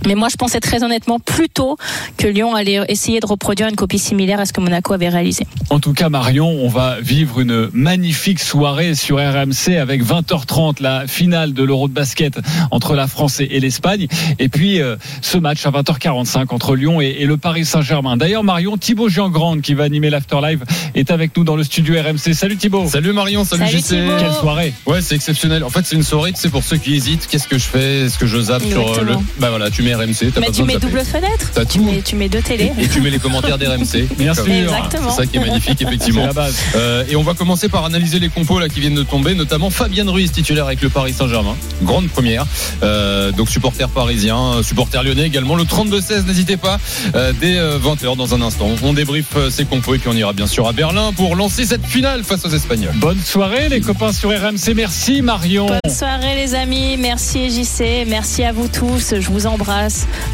Speaker 1: Mais moi, je pensais très honnêtement plutôt que Lyon allait essayer de reproduire une copie similaire à ce que Monaco avait réalisé.
Speaker 2: En tout cas, Marion, on va vivre une magnifique soirée sur RMC avec 20h30 la finale de l'Euro de basket entre la France et l'Espagne. Et puis euh, ce match à 20h45 entre Lyon et, et le Paris Saint-Germain. D'ailleurs, Marion, Thibaut Jean-Grande qui va animer l'Afterlive est avec nous dans le studio RMC. Salut Thibaut.
Speaker 23: Salut Marion, salut,
Speaker 1: salut
Speaker 23: JC.
Speaker 1: Thibaut.
Speaker 2: Quelle soirée.
Speaker 23: Ouais, c'est exceptionnel. En fait, c'est une soirée, c'est pour ceux qui hésitent. Qu'est-ce que je fais? Est-ce que je zappe
Speaker 1: Exactement.
Speaker 23: sur euh, le. Bah voilà, tu mets RMC. T'as
Speaker 1: Mais
Speaker 23: pas
Speaker 1: tu mets double fenêtre,
Speaker 23: T'as
Speaker 1: tu
Speaker 23: tout.
Speaker 1: mets, tu mets deux télés.
Speaker 23: Et tu mets les commentaires d'RMC.
Speaker 2: Bien sûr.
Speaker 1: Exactement.
Speaker 23: C'est ça qui est magnifique,
Speaker 2: C'est
Speaker 23: effectivement.
Speaker 2: la base.
Speaker 23: Euh, et on va commencer par analyser les compos là qui viennent de tomber, notamment Fabien Ruiz titulaire avec le Paris Saint-Germain. Grande première. Euh, donc supporter parisien, supporter lyonnais également. Le 32-16, n'hésitez pas. Euh, dès 20h dans un instant. On débriefe ces compos et puis on ira bien sûr à Berlin pour lancer cette finale face aux Espagnols.
Speaker 2: Bonne soirée les copains sur RMC. Merci Marion.
Speaker 1: Bonne soirée les amis, merci JC, merci à vous tous, je vous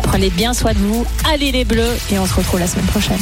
Speaker 1: prenez bien soin de vous, allez les bleus et on se retrouve la semaine prochaine.